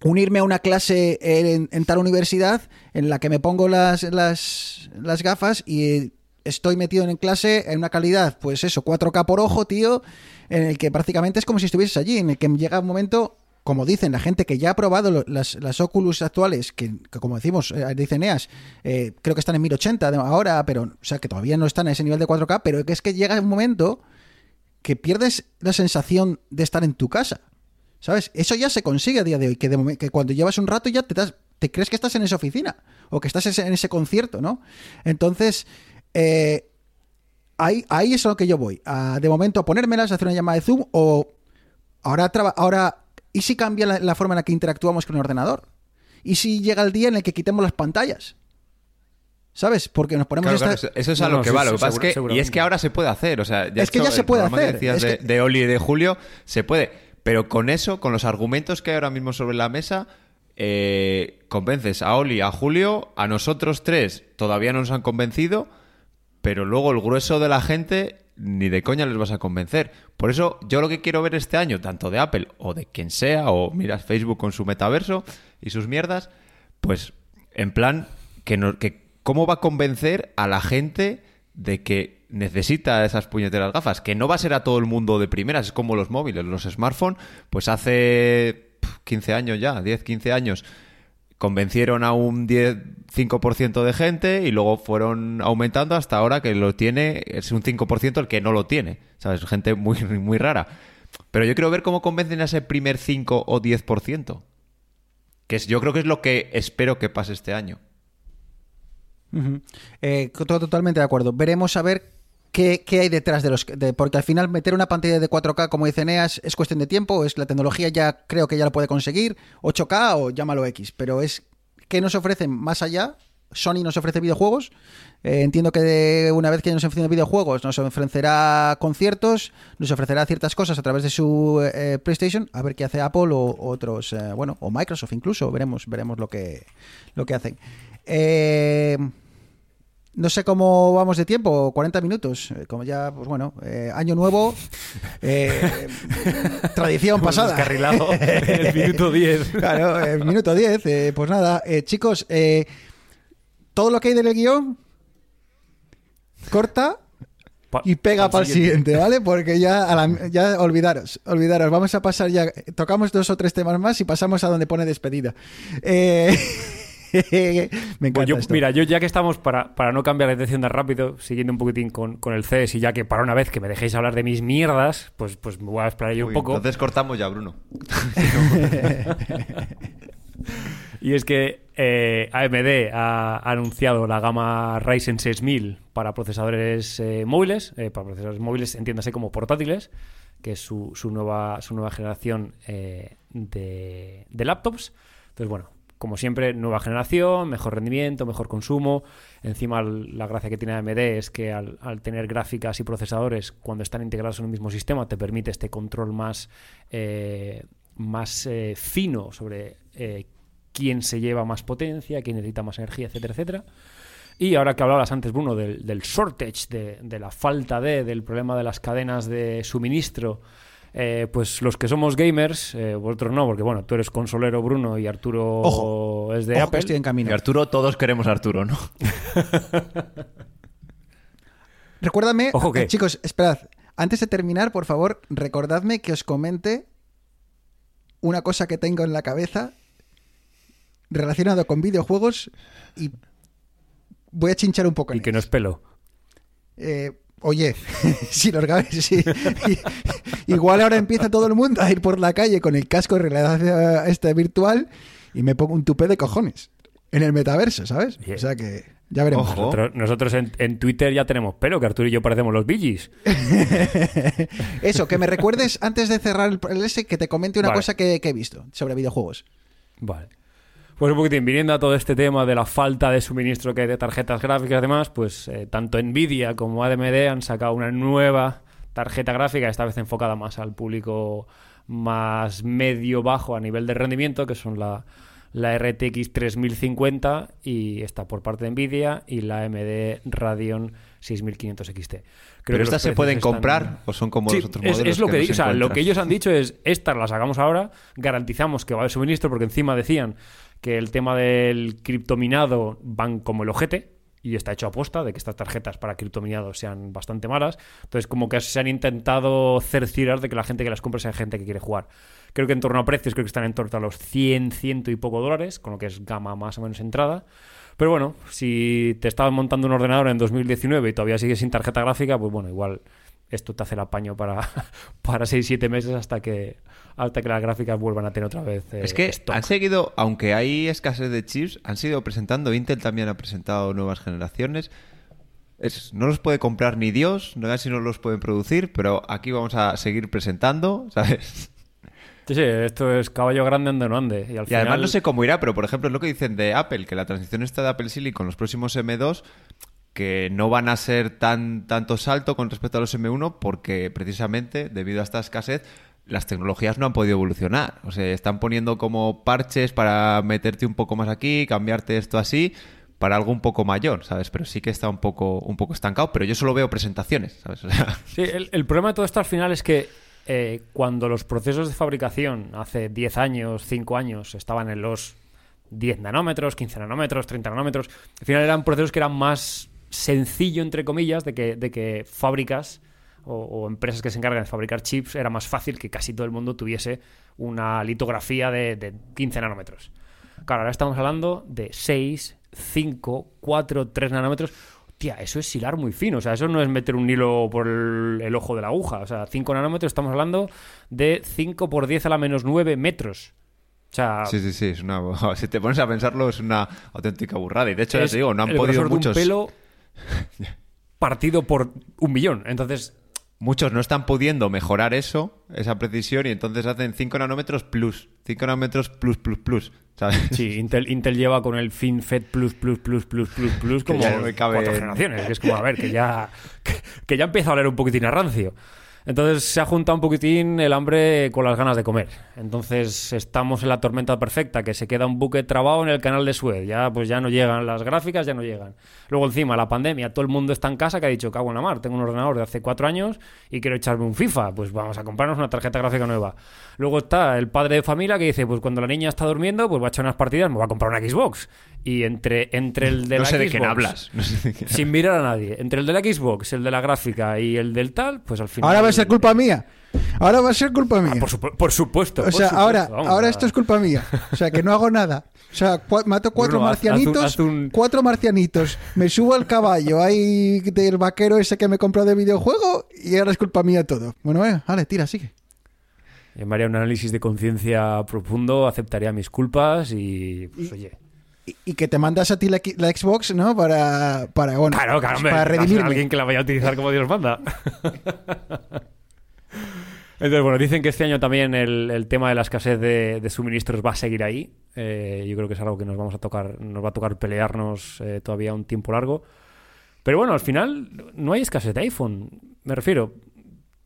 unirme a una clase en, en tal universidad en la que me pongo las, las, las gafas y estoy metido en clase en una calidad, pues eso, 4K por ojo, tío, en el que prácticamente es como si estuvieses allí, en el que llega un momento, como dicen la gente que ya ha probado las, las Oculus actuales, que, como decimos, eh, dice Neas, eh, creo que están en 1080 de- ahora, pero, o sea, que todavía no están a ese nivel de 4K, pero que es que llega un momento que pierdes la sensación de estar en tu casa. ¿Sabes? Eso ya se consigue a día de hoy, que, de que cuando llevas un rato ya te, das- te crees que estás en esa oficina o que estás en ese concierto, ¿no? Entonces, eh, ahí, ahí es a lo que yo voy. A, de momento, ponérmelas, hacer una llamada de Zoom o ahora, traba- ahora ¿y si cambia la, la forma en la que interactuamos con el ordenador? ¿Y si llega el día en el que quitemos las pantallas? ¿Sabes? Porque nos ponemos Claro, esta- eso, eso es a No, lo no, que sí, va. Lo sí, que pasa es seguro- que, y es que ahora se puede hacer. O sea, Es que ya se puede que hacer, decías es de, que- de Oli y de Julio, se puede. Pero con eso, con los argumentos que hay ahora mismo sobre la mesa, eh, convences a Oli, a Julio, a nosotros tres todavía no nos han convencido, pero luego el grueso de la gente ni de coña les vas a convencer. Por eso yo lo que quiero ver este año, tanto de Apple o de quien sea, o miras Facebook con su metaverso y sus mierdas, pues en plan, que, no- que cómo va a convencer a la gente de que necesita esas puñeteras gafas, que no va a ser a todo el mundo de primeras, es como los móviles, los smartphones, pues hace pf, 15 años ya, 10, 15 años, convencieron a un 10, 5% de gente y luego fueron aumentando hasta ahora que lo tiene, es un 5% el que no lo tiene, ¿sabes? Gente muy, muy rara. Pero yo quiero ver cómo convencen a ese primer 5 o 10%. Que es, yo creo que es lo que espero que pase este año. Eh, to- totalmente de acuerdo. Veremos a ver qué, hay detrás de los... porque al final meter una pantalla de 4K, como dice Neas, es cuestión de tiempo, es la tecnología ya creo que ya la puede conseguir, 8K o llámalo X, pero es qué nos ofrecen más allá. Sony nos ofrece videojuegos. Eh, entiendo que una vez que nos ofrece videojuegos, nos ofrecerá conciertos, nos ofrecerá ciertas cosas a través de su eh, PlayStation. A ver qué hace Apple o otros, eh, bueno, o Microsoft incluso. Veremos, veremos lo que, lo que hacen. Eh, no sé cómo vamos de tiempo, 40 minutos. Eh, Como ya, pues bueno, eh, año nuevo, [laughs] eh, tradición pasada. descarrilado [laughs] el minuto 10. Claro, eh, minuto 10. eh, pues nada, chicos, eh, todo lo que hay del guion, corta y pega para el siguiente. siguiente, ¿vale? Porque ya, a la- ya olvidaros, olvidaros. Vamos a pasar ya, tocamos dos o tres temas más y pasamos a donde pone despedida. Eh, [laughs] [laughs] me encanta Pues yo, esto. mira, yo ya que estamos, para, para no cambiar de atención tan rápido, siguiendo un poquitín con, con el CES y ya que para una vez que me dejéis hablar de mis mierdas, pues, pues me voy a esperar yo un poco. Entonces cortamos ya, Bruno. [laughs] Y es que eh, AMD ha anunciado la gama Ryzen 6000 para procesadores eh, móviles, eh, para procesadores móviles, entiéndase como portátiles, que es su, su nueva, su nueva generación eh, de, de laptops. Entonces, bueno, como siempre, nueva generación, mejor rendimiento, mejor consumo. Encima, la gracia que tiene AMD es que al, al tener gráficas y procesadores, cuando están integrados en un mismo sistema, te permite este control más, eh, más eh, fino sobre eh, quién se lleva más potencia, quién necesita más energía, etcétera, etcétera. Y ahora que hablabas antes, Bruno, del, shortage, de la falta de, del problema de las cadenas de suministro, eh, pues los que somos gamers, eh, vosotros no, porque bueno, tú eres consolero, Bruno, y Arturo Ojo, es de Ojo que Apple. estoy en Y camino. Arturo, todos queremos a Arturo, ¿no? [laughs] Recuérdame, Ojo que- eh, chicos, esperad. Antes de terminar, por favor, recordadme que os comente una cosa que tengo en la cabeza relacionado con videojuegos y voy a chinchar un poco. en Y que no es pelo. Eh, oye, [laughs] si los gaves, sí. [laughs] Igual ahora empieza todo el mundo a ir por la calle con el casco de realidad este virtual y me pongo un tupé de cojones en el metaverso, ¿sabes? Bien. O sea que ya veremos. Ojo. Nosotros, nosotros en, en Twitter ya tenemos pelo, que Arturo y yo parecemos los Billys. [laughs] Eso, que me recuerdes antes de cerrar el, el ese, que te comente una Vale. cosa que, que he visto sobre videojuegos. Vale. Pues un poquitín, viniendo a todo este tema de la falta de suministro que hay de tarjetas gráficas y demás, pues eh, tanto Nvidia como AMD han sacado una nueva tarjeta gráfica, esta vez enfocada más al público más medio-bajo a nivel de rendimiento, que son la, la RTX 3050 y está por parte de Nvidia y la AMD Radeon 6500 XT. Creo ¿Pero que estas se pueden están- comprar o son como Sí, los otros modelos? es lo que, se o sea, lo que ellos han dicho es, estas las sacamos ahora, garantizamos que va a haber suministro, porque encima decían que el tema del criptominado van como el ojete, y está hecho aposta de que estas tarjetas para criptominado sean bastante malas. Entonces, como que se han intentado cerciorar de que la gente que las compre sea gente que quiere jugar. Creo que en torno a precios, creo que están en torno a los 100, ciento y poco dólares, con lo que es gama más o menos entrada. Pero bueno, si te estabas montando un ordenador en 2019 y todavía sigues sin tarjeta gráfica, pues bueno, igual esto te hace el apaño para, [laughs] para 6-7 meses hasta que, hasta que las gráficas vuelvan a tener otra vez. eh, Es que stock. han seguido, aunque hay escasez de chips, han seguido presentando, Intel también ha presentado nuevas generaciones. es- no los puede comprar ni Dios, no sé si no los pueden producir, pero aquí vamos a seguir presentando, [laughs] ¿sabes? Sí, sí, esto es caballo grande ande no ande. Y, al Y además no sé cómo irá, pero por ejemplo es lo que dicen de Apple, que la transición está de Apple Silicon, los próximos M2, que no van a ser tan tanto salto con respecto a los M1, porque precisamente debido a esta escasez las tecnologías no han podido evolucionar. O sea, están poniendo como parches para meterte un poco más aquí, cambiarte esto así, para algo un poco mayor, ¿sabes? Pero sí que está un poco, un poco estancado, pero yo solo veo presentaciones, ¿sabes? [laughs] Sí, el, el problema de todo esto al final es que eh, cuando los procesos de fabricación hace 10 años, 5 años, estaban en los 10 nanómetros, 15 nanómetros, 30 nanómetros, al final eran procesos que eran más sencillo, entre comillas, de que, de que fábricas o, o empresas que se encargan de fabricar chips era más fácil que casi todo el mundo tuviese una litografía de, de 15 nanómetros. Claro, ahora estamos hablando de 6, 5, 4, 3 nanómetros. Tía, eso es hilar muy fino. O sea, eso no es meter un hilo por el, el ojo de la aguja. O sea, 5 nanómetros, estamos hablando de 5 por 10 a la menos 9 metros. O sea, sí, sí, sí, es una, [laughs] si te pones a pensarlo es una auténtica burrada. Y de hecho, ya te digo, no han podido grosor de un muchos... pelo [laughs] partido por un millón. Entonces, Muchos no están pudiendo mejorar eso, esa precisión, y entonces hacen 5 nanómetros plus, 5 nanómetros plus, plus, plus, ¿sabes? sí, [laughs] Intel, Intel lleva con el FinFET plus, plus, plus, plus, plus, plus, como no cuatro en- generaciones. Que es como, a ver, que ya, [laughs] que, que ya empieza a oler un poquitín a rancio. Entonces se ha juntado un poquitín el hambre con las ganas de comer. Entonces estamos en la tormenta perfecta, que se queda un buque trabado en el canal de Suez. Ya, pues ya no llegan las gráficas, ya no llegan. Luego encima la pandemia, todo el mundo está en casa que ha dicho, cago en la mar, tengo un ordenador de hace cuatro años y quiero echarme un FIFA. Pues vamos a comprarnos una tarjeta gráfica nueva. Luego está el padre de familia que dice, pues cuando la niña está durmiendo, pues va a echar unas partidas, me va a comprar una Xbox. Y entre, entre el de no la sé de quién hablas. No sé de quién sin mirar a nadie. Entre el de la Xbox, el de la gráfica y el del tal, pues al final. Ahora va a ser culpa mía. Ahora va a ser culpa mía. Ah, por, supu- por supuesto. o por sea, supuesto, ahora, vamos, ahora esto es culpa mía. O sea, que no hago nada. O sea, cua- mato cuatro Bruno, haz- haz un- marcianitos, haz un- cuatro marcianitos, me subo al caballo ahí del vaquero ese que me compró de videojuego y ahora es culpa mía todo. Bueno, eh, vale, tira, sigue. Yo me haría un análisis de conciencia profundo, aceptaría mis culpas y. Pues, oye. Y, que te mandas a ti la, la Xbox, ¿no? Para, para bueno, Claro, claro, hombre, para redimirme. alguien que la vaya a utilizar como Dios manda. [laughs] Entonces, bueno, dicen que este año también el, el tema de la escasez de, de suministros va a seguir ahí. Eh, yo creo que es algo que nos vamos a tocar, nos va a tocar pelearnos eh, todavía un tiempo largo. Pero bueno, al final no hay escasez de iPhone. Me refiero,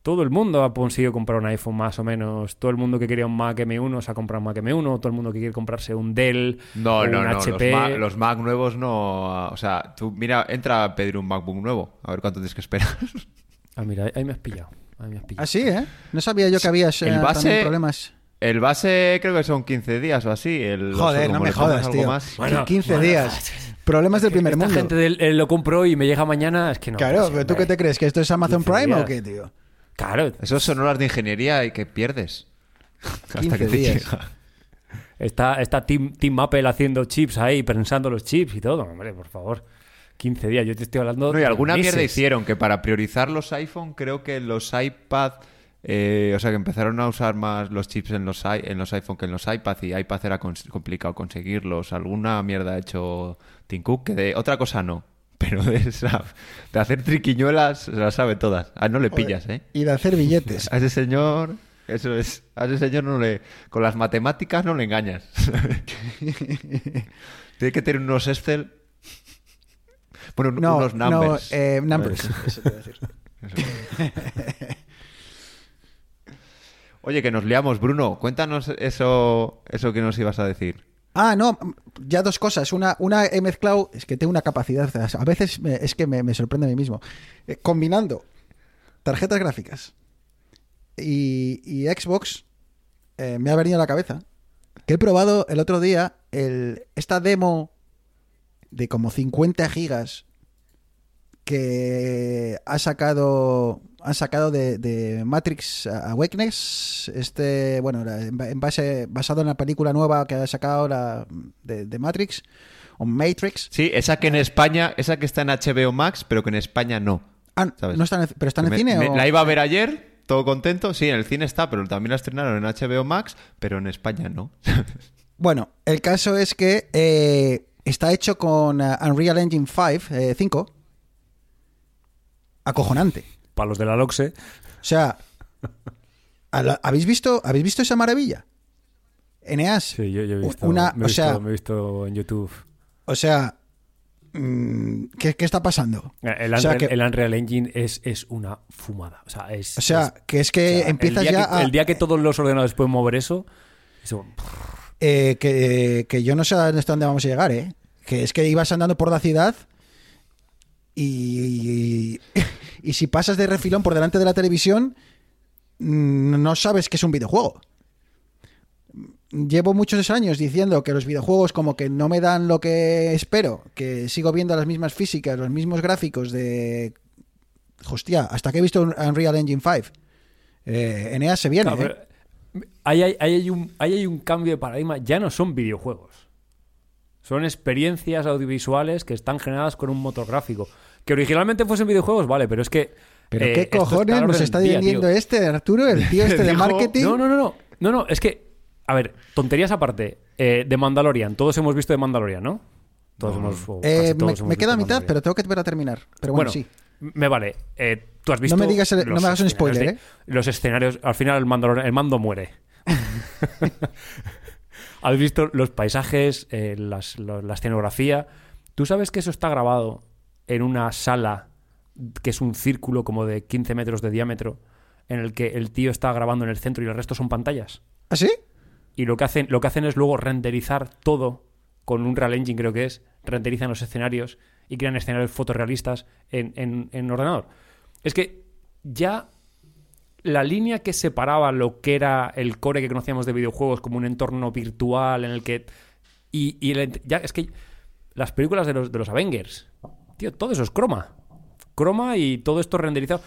todo el mundo ha conseguido comprar un iPhone más o menos. Todo el mundo que quería un Mac M1 se ha comprado un Mac M1. Todo el mundo que quiere comprarse un Dell No, o no, un no. HP. Los Mac, los Mac nuevos no. O sea, tú mira, entra a pedir un MacBook nuevo. A ver cuánto tienes que esperar. [laughs] Ah, mira, ahí me has pillado. Ahí me has pillado. Así, ¿eh? No sabía yo que había eh, El base- problemas. El base creo que son 15 días o así. El, Joder, no me jodas, tío. más- Bueno, 15 bueno, días. [laughs] Problemas del primer Esta mundo. gente del, eh, lo compró y me llega mañana, es que no. claro, pero ¿tú qué te crees? ¿Que esto es Amazon 15 Prime o qué, tío? Claro, Esos son horas de ingeniería y que pierdes. [laughs] 15 que te días. llega. está, está Team, Team Apple haciendo chips ahí, pensando los chips y todo. Hombre, por favor. 15 días, yo te estoy hablando. No, y de alguna meses. mierda hicieron que para priorizar los iPhone, creo que los iPad, eh, o sea, que empezaron a usar más los chips en los, i- en los iPhone que en los iPad y iPad era cons- complicado conseguirlos. Alguna mierda ha hecho Tim Cook, que de otra cosa no. Pero de, esa- de hacer triquiñuelas se las sabe todas. Ah, no le pillas, ¿eh? Y de hacer billetes. [laughs] A ese señor, eso es, a ese señor no le, con las matemáticas no le engañas. [laughs] Tiene que tener unos Excel, bueno, No, unos numbers. no, eh, numbers. Eso te iba a decir. Oye, que nos liamos, Bruno. Cuéntanos eso, eso que nos ibas a decir. Ah, no, ya dos cosas. Una, una he mezclado, es que tengo una capacidad, a veces me- es que me, sorprende a mí mismo. Eh, combinando tarjetas gráficas y, y Xbox, eh, me ha venido a la cabeza que he probado el otro día el, esta demo de como 50 gigas que ha sacado han sacado de, de Matrix Awakeness este bueno en ba- en base basado en la película nueva que ha sacado la, de, de Matrix o Matrix Sí, esa que en España, esa que está en HBO Max, pero que en España no. Ah, ¿Sabes? no está en pero está en el Me- cine me- o- La iba a ver ayer, todo contento. Sí, en el cine está, pero también la estrenaron en HBO Max, pero en España no. [laughs] Bueno, el caso es que eh, está hecho con eh, Unreal Engine 5, eh, 5 acojonante. Para los de la LOXE. O sea, ¿a la- ¿habéis visto, ¿habéis visto esa maravilla? Eneas. Sí, yo, yo he visto, Una- me, he o visto sea- me he visto en YouTube. O sea, mm, ¿qué, qué está pasando? El O sea, Unreal, que- el Unreal Engine es, es una fumada. O sea, es, O sea, es- que es que o sea, empiezas ya que, a- El día que todos los ordenadores pueden mover eso, eso Eh, que, que yo no sé hasta dónde vamos a llegar, ¿eh? Que es que ibas andando por la ciudad y, y, si pasas de refilón por delante de la televisión, mm, no sabes que es un videojuego. Llevo muchos años diciendo que los videojuegos como que no me dan lo que espero, que sigo viendo las mismas físicas, los mismos gráficos de... Hostia, hasta que he visto un Unreal Engine 5. Eh, Eneas se viene, Claro, ¿eh? ahí, hay, ahí hay un, ahí hay un cambio de paradigma. Ya no son videojuegos. Son experiencias audiovisuales que están generadas con un motor gráfico. Que originalmente fuesen videojuegos, vale, pero es que. Pero eh, qué está cojones nos está día, vendiendo tío. este, Arturo, el tío este de marketing. No, no, no, no. No, no, es que. A ver, tonterías aparte. Eh, de Mandalorian. Todos hemos visto de Mandalorian, ¿no? Todos hemos. o Eh, casi me, hemos queda a mitad, pero tengo que ver a terminar. Pero bueno, sí. Me vale. Tú has visto. me digas el- no me hagas un spoiler, de- ¿eh? Los escenarios. Al final el mando, el mando muere. [laughs] has visto los paisajes, eh, las- lo- la escenografía. ¿Tú sabes que eso está grabado en una sala que es un círculo como de 15 metros de diámetro en el que el tío está grabando en el centro y el resto son pantallas? ¿Ah, sí? Y lo que hacen, lo que hacen es luego renderizar todo con un Real Engine, creo que es, renderizan los escenarios y crean escenarios fotorrealistas en, en, en ordenador. Es que ya la línea que separaba lo que era el core que conocíamos de videojuegos como un entorno virtual en el que. Y, y el ya es que las películas de los, de los Avengers, tío, todo eso es croma. Croma y todo esto renderizado.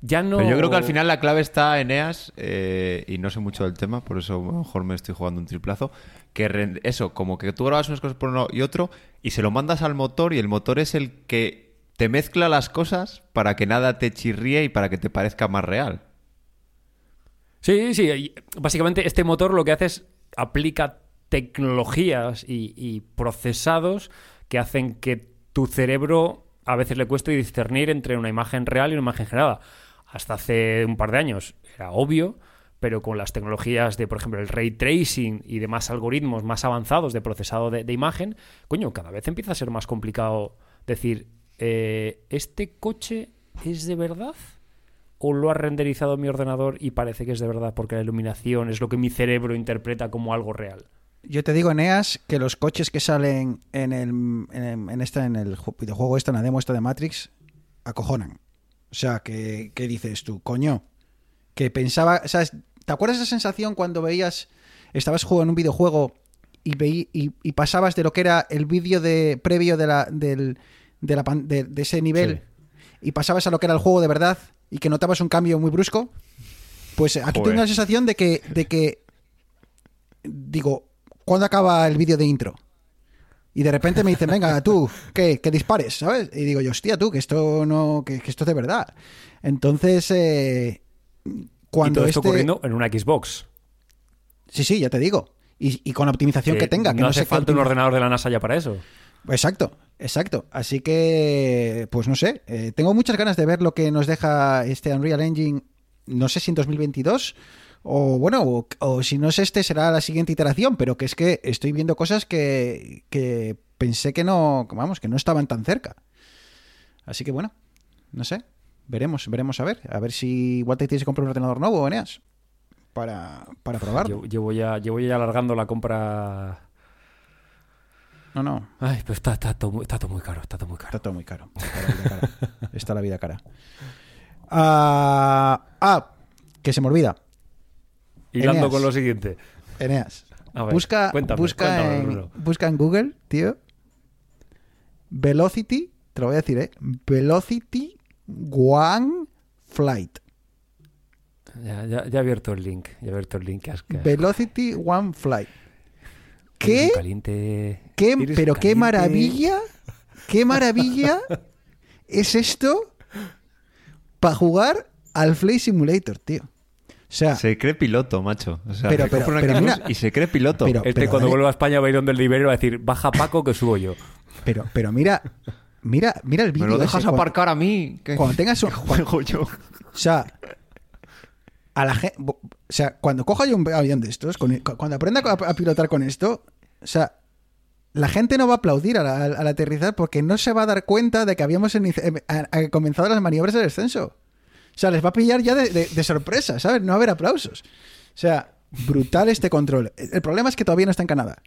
Ya no. Pero yo creo que al final la clave está en EAS, eh, y no sé mucho del tema, por eso a lo mejor me estoy jugando un triplazo, que eso, como que tú grabas unas cosas por uno y otro y se lo mandas al motor y el motor es el que te mezcla las cosas para que nada te chirríe y para que te parezca más real. Sí, sí. Básicamente este motor lo que hace es aplica tecnologías y, y procesados que hacen que tu cerebro a veces le cueste discernir entre una imagen real y una imagen generada. Hasta hace un par de años era obvio, pero con las tecnologías de, por ejemplo, el ray tracing y demás algoritmos más avanzados de procesado de, de imagen, coño, cada vez empieza a ser más complicado decir, eh, ¿este coche es de verdad? O lo ha renderizado mi ordenador y parece que es de verdad porque la iluminación es lo que mi cerebro interpreta como algo real. Yo te digo, Eneas, que los coches que salen en el, en, esta, en el ju- videojuego esta, en la demo esta de Matrix, acojonan. O sea, que, que dices tú, coño, que pensaba, ¿sabes? ¿Te acuerdas esa sensación cuando veías, estabas jugando en un videojuego y, veí- y, y pasabas de lo que era el vídeo de previo de, la, del, de, la de ese nivel y pasabas a lo que era el juego de verdad y que notabas un cambio muy brusco? Pues aquí Joder. tengo la sensación de que, de que digo, ¿cuándo acaba el vídeo de intro? Y de repente me dicen, venga, tú, que, que dispares, ¿sabes? Y digo yo, hostia, tú, que esto no, que, que esto es de verdad. Entonces, eh, cuando y todo esto este... ocurriendo en una Xbox. Sí, sí, ya te digo. Y, y con la optimización que, tenga. Que no, no, hace falta un ordenador de la NASA ya para eso. Exacto, exacto. Así que, pues no sé, eh, tengo muchas ganas de ver lo que nos deja este Unreal Engine, no sé si en 2022 o bueno, o, si no es este será la siguiente iteración, pero que es que estoy viendo cosas que, que pensé que no, vamos, que no estaban tan cerca. Así que bueno, no sé, veremos, veremos a ver, a ver si igual te tienes que comprar un ordenador nuevo, Eneas, para, para probarlo. Llevo, llevo ya, llevo ya alargando la compra. No, no, Ay, pero está, está, todo, muy- está todo muy caro, está todo muy caro. Está todo muy caro. Está la vida cara. [laughs] Está la vida cara. Ah, ah, que se me olvida. Hilando Eneas. con lo siguiente. Eneas. A ver, busca, cuéntame, busca, cuéntame, en, Bruno. busca en Google, tío. Velocity, te lo voy a decir, ¿eh? Velocity One Flight. Ya, ya, ya he abierto el link. Ya he abierto el link. Velocity One Flight. ¿Qué? un Caliente. ¿Qué, pero qué maravilla, qué maravilla [laughs] es esto para jugar al Flight Simulator, tío. O sea, Se cree piloto, macho. O sea, Pero- [laughs] pero- pero mira- y se cree piloto. pero- Este cuando vuelva a España va a ir donde el libero y va a decir, baja Paco que subo yo. pero, pero mira, Mira, mira el Me vídeo. lo ese, dejas cuando- aparcar a mí. ¿Qué, Cuando tengas [laughs] un. juego yo? O sea, a la gente. O sea, cuando coja un avión de estos, cuando aprenda a, pilotar con esto, o sea, la gente no va a aplaudir al, aterrizar porque no se va a dar cuenta de que habíamos eh, comenzado las maniobras de descenso. O sea, les va a pillar ya de, de- de sorpresa, ¿sabes? No va a haber aplausos. O sea, brutal este control. El problema es que todavía no está en Canadá.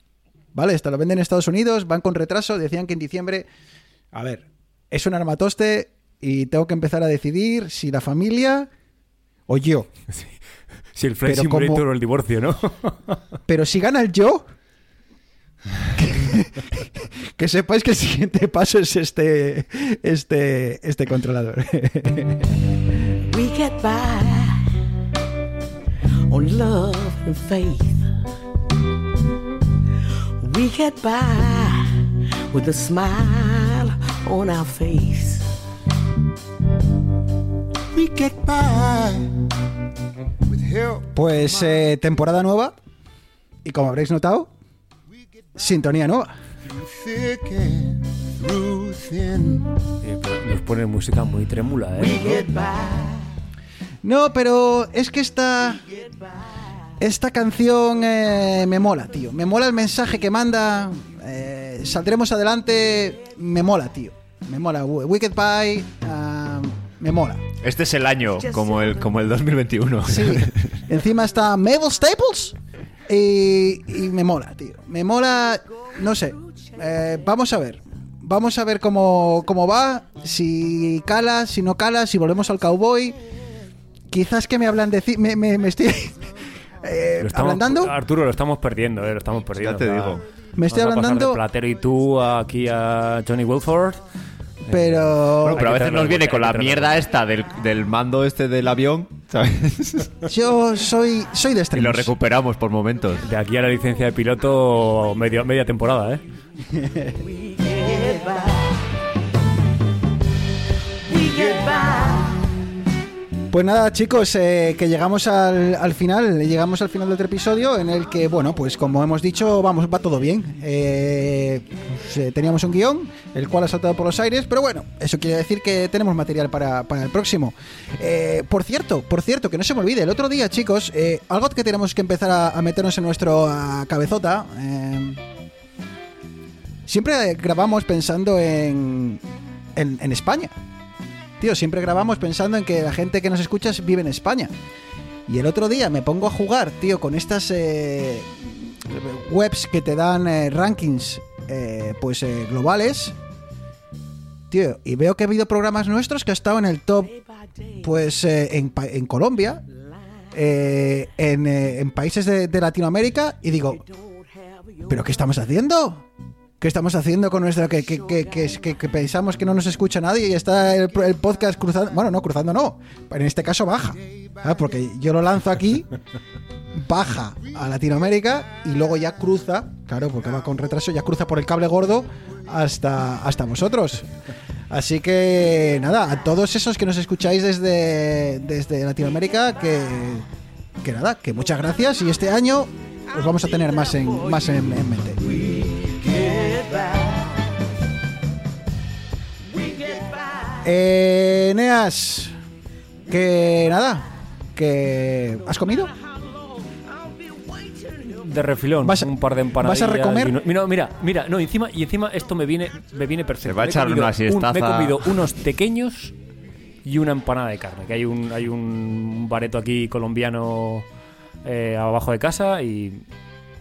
¿Vale? Esto lo venden en Estados Unidos, van con retraso, decían que en diciembre... A ver, es un armatoste y tengo que empezar a decidir si la familia o yo. Si el Flight Pero como- o el divorcio, ¿no? [laughs] Pero si gana el yo, que, [laughs] que sepáis que el siguiente paso es este, este, este controlador. [laughs] We get by on love and faith. We get by with a smile on our face. We get by. Pues eh, temporada nueva y como habréis notado, sintonía nueva. Eh, Nos pone música muy trémula, ¿eh? No, pero es que esta, esta canción eh, me mola, tío. Me mola el mensaje que manda. eh, saldremos adelante. Me mola, tío. Me mola. Wicked Pie. ah, me mola. Este es el año, como el, como el 2021. Sí. [laughs] Encima está Mabel Staples. Y, y me mola, tío. Me mola. No sé. Eh, vamos a ver. Vamos a ver cómo, cómo va. Si cala, si no cala, si volvemos al cowboy. Quizás que me hablan de. Me, me, me estoy. [laughs] eh, Lo estamos- ablandando. Arturo, lo estamos perdiendo, ¿eh? Lo estamos perdiendo. te o sea, digo. Me estoy de Platero y tú aquí a Johnny Wilford. Pero. Bueno, pero a veces nos viene con la mierda esta del, del mando este del avión, ¿sabes? [laughs] Yo soy. Soy de y lo extremos. recuperamos por momentos. De aquí a la licencia de piloto, medio, media temporada, ¿eh? We get by. We get by. Pues nada, chicos, eh, que llegamos al, al final, llegamos al final de otro episodio en el que, bueno, pues como hemos dicho, vamos, va todo bien. Eh, pues, eh, teníamos un guion, el cual ha saltado por los aires, pero bueno, eso quiere decir que tenemos material para, para el próximo. Eh, por cierto, por cierto, que no se me olvide, el otro día, chicos, algo que tenemos que empezar a, meternos en nuestro cabezota. siempre grabamos pensando en, en, en España. Tío, siempre grabamos pensando en que la gente que nos escucha vive en España. Y el otro día me pongo a jugar, tío, con estas eh, webs que te dan eh, rankings eh, pues eh, globales. Tío, y veo que ha habido programas nuestros que ha estado en el top, pues en, Colombia, en, países de, de Latinoamérica, y digo, ¿pero qué estamos haciendo? ¿Qué estamos haciendo con nuestra... que, que, que, que, pensamos que no nos escucha nadie y está el, el podcast cruzando... Bueno, no, cruzando no. En este caso baja. ¿ah? Porque yo lo lanzo aquí, baja a Latinoamérica y luego ya cruza, claro, porque va con retraso, ya cruza por el cable gordo hasta, hasta vosotros. Así que nada, a todos esos que nos escucháis desde, desde Latinoamérica, que, que nada, que muchas gracias y este año os vamos a tener más en, más en, en mente. Eh, Neas, que nada, que has comido. De refilón, Vas a- un par de empanadillas. vas a recomer. y no- mira, mira, mira, no, encima, y encima esto me viene, me viene perfecto. Se va a Me he echar comido una un- siestaza. me he comido unos pequeños y una empanada de carne. Que hay un, hay un bareto aquí colombiano eh, abajo de casa y.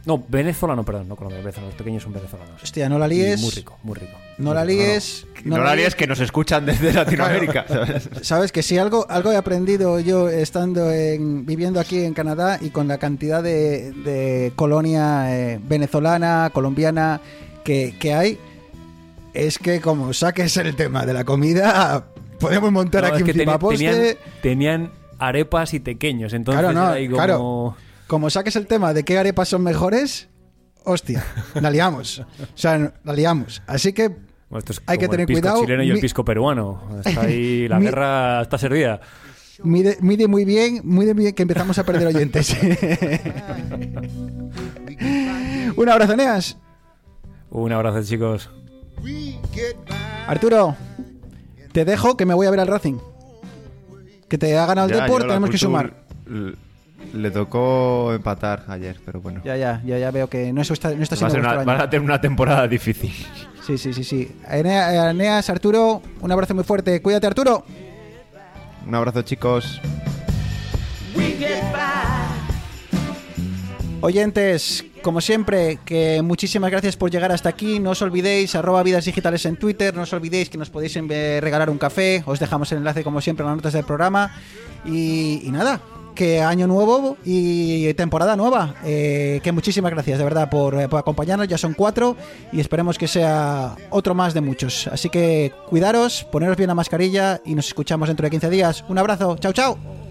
No, venezolano, perdón, no colombiano, venezolano, los pequeños son venezolanos. Hostia, no la Y líes. Muy rico, muy rico. No Muy la rico, líes. No, la líes que nos escuchan desde Latinoamérica. ¿sabes? [laughs] Sabes que si algo, algo he aprendido yo estando en, viviendo aquí en Canadá y con la cantidad de, de colonia eh, venezolana, colombiana que, que hay, es que como saques el tema de la comida, podemos montar No, aquí es un que cipaposte. tenían, tenían arepas y pequeños, entonces Claro, no, ahí como... claro. Como saques el tema de qué arepas son mejores, hostia, la liamos. O sea, la liamos. Así que Bueno, esto es Hay que el tener pisco cuidado. chileno y el pisco peruano. Está [laughs] ahí, la Mi- guerra está servida. mide, mide muy bien, muy bien que empezamos a perder oyentes. [laughs] Un abrazo, Neas. Un abrazo, chicos. Arturo, te dejo que me voy a ver al Racing. Que te ha ganado el Ya, Deport, yo la tenemos que sumar. Le tocó empatar ayer, pero bueno. Ya, ya, ya, ya veo que no, eso está, no está Va a siendo una- año. van a tener una temporada difícil. Sí, sí, sí, sí. Enea- Eneas, Arturo, un abrazo muy fuerte. Cuídate, Arturo. Un abrazo, chicos. Oyentes, como siempre, que muchísimas gracias por llegar hasta aquí. No os olvidéis, arroba vidas digitales en Twitter. No os olvidéis que nos podéis regalar un café. Os dejamos el enlace, como siempre, en las notas del programa. Y, y nada, que año nuevo y temporada nueva. Eh, que muchísimas gracias, de verdad, por, eh, por acompañarnos. Ya son cuatro y esperemos que sea otro más de muchos. Así que cuidaros, poneros bien la mascarilla y nos escuchamos dentro de 15 días. Un abrazo, chao, chao.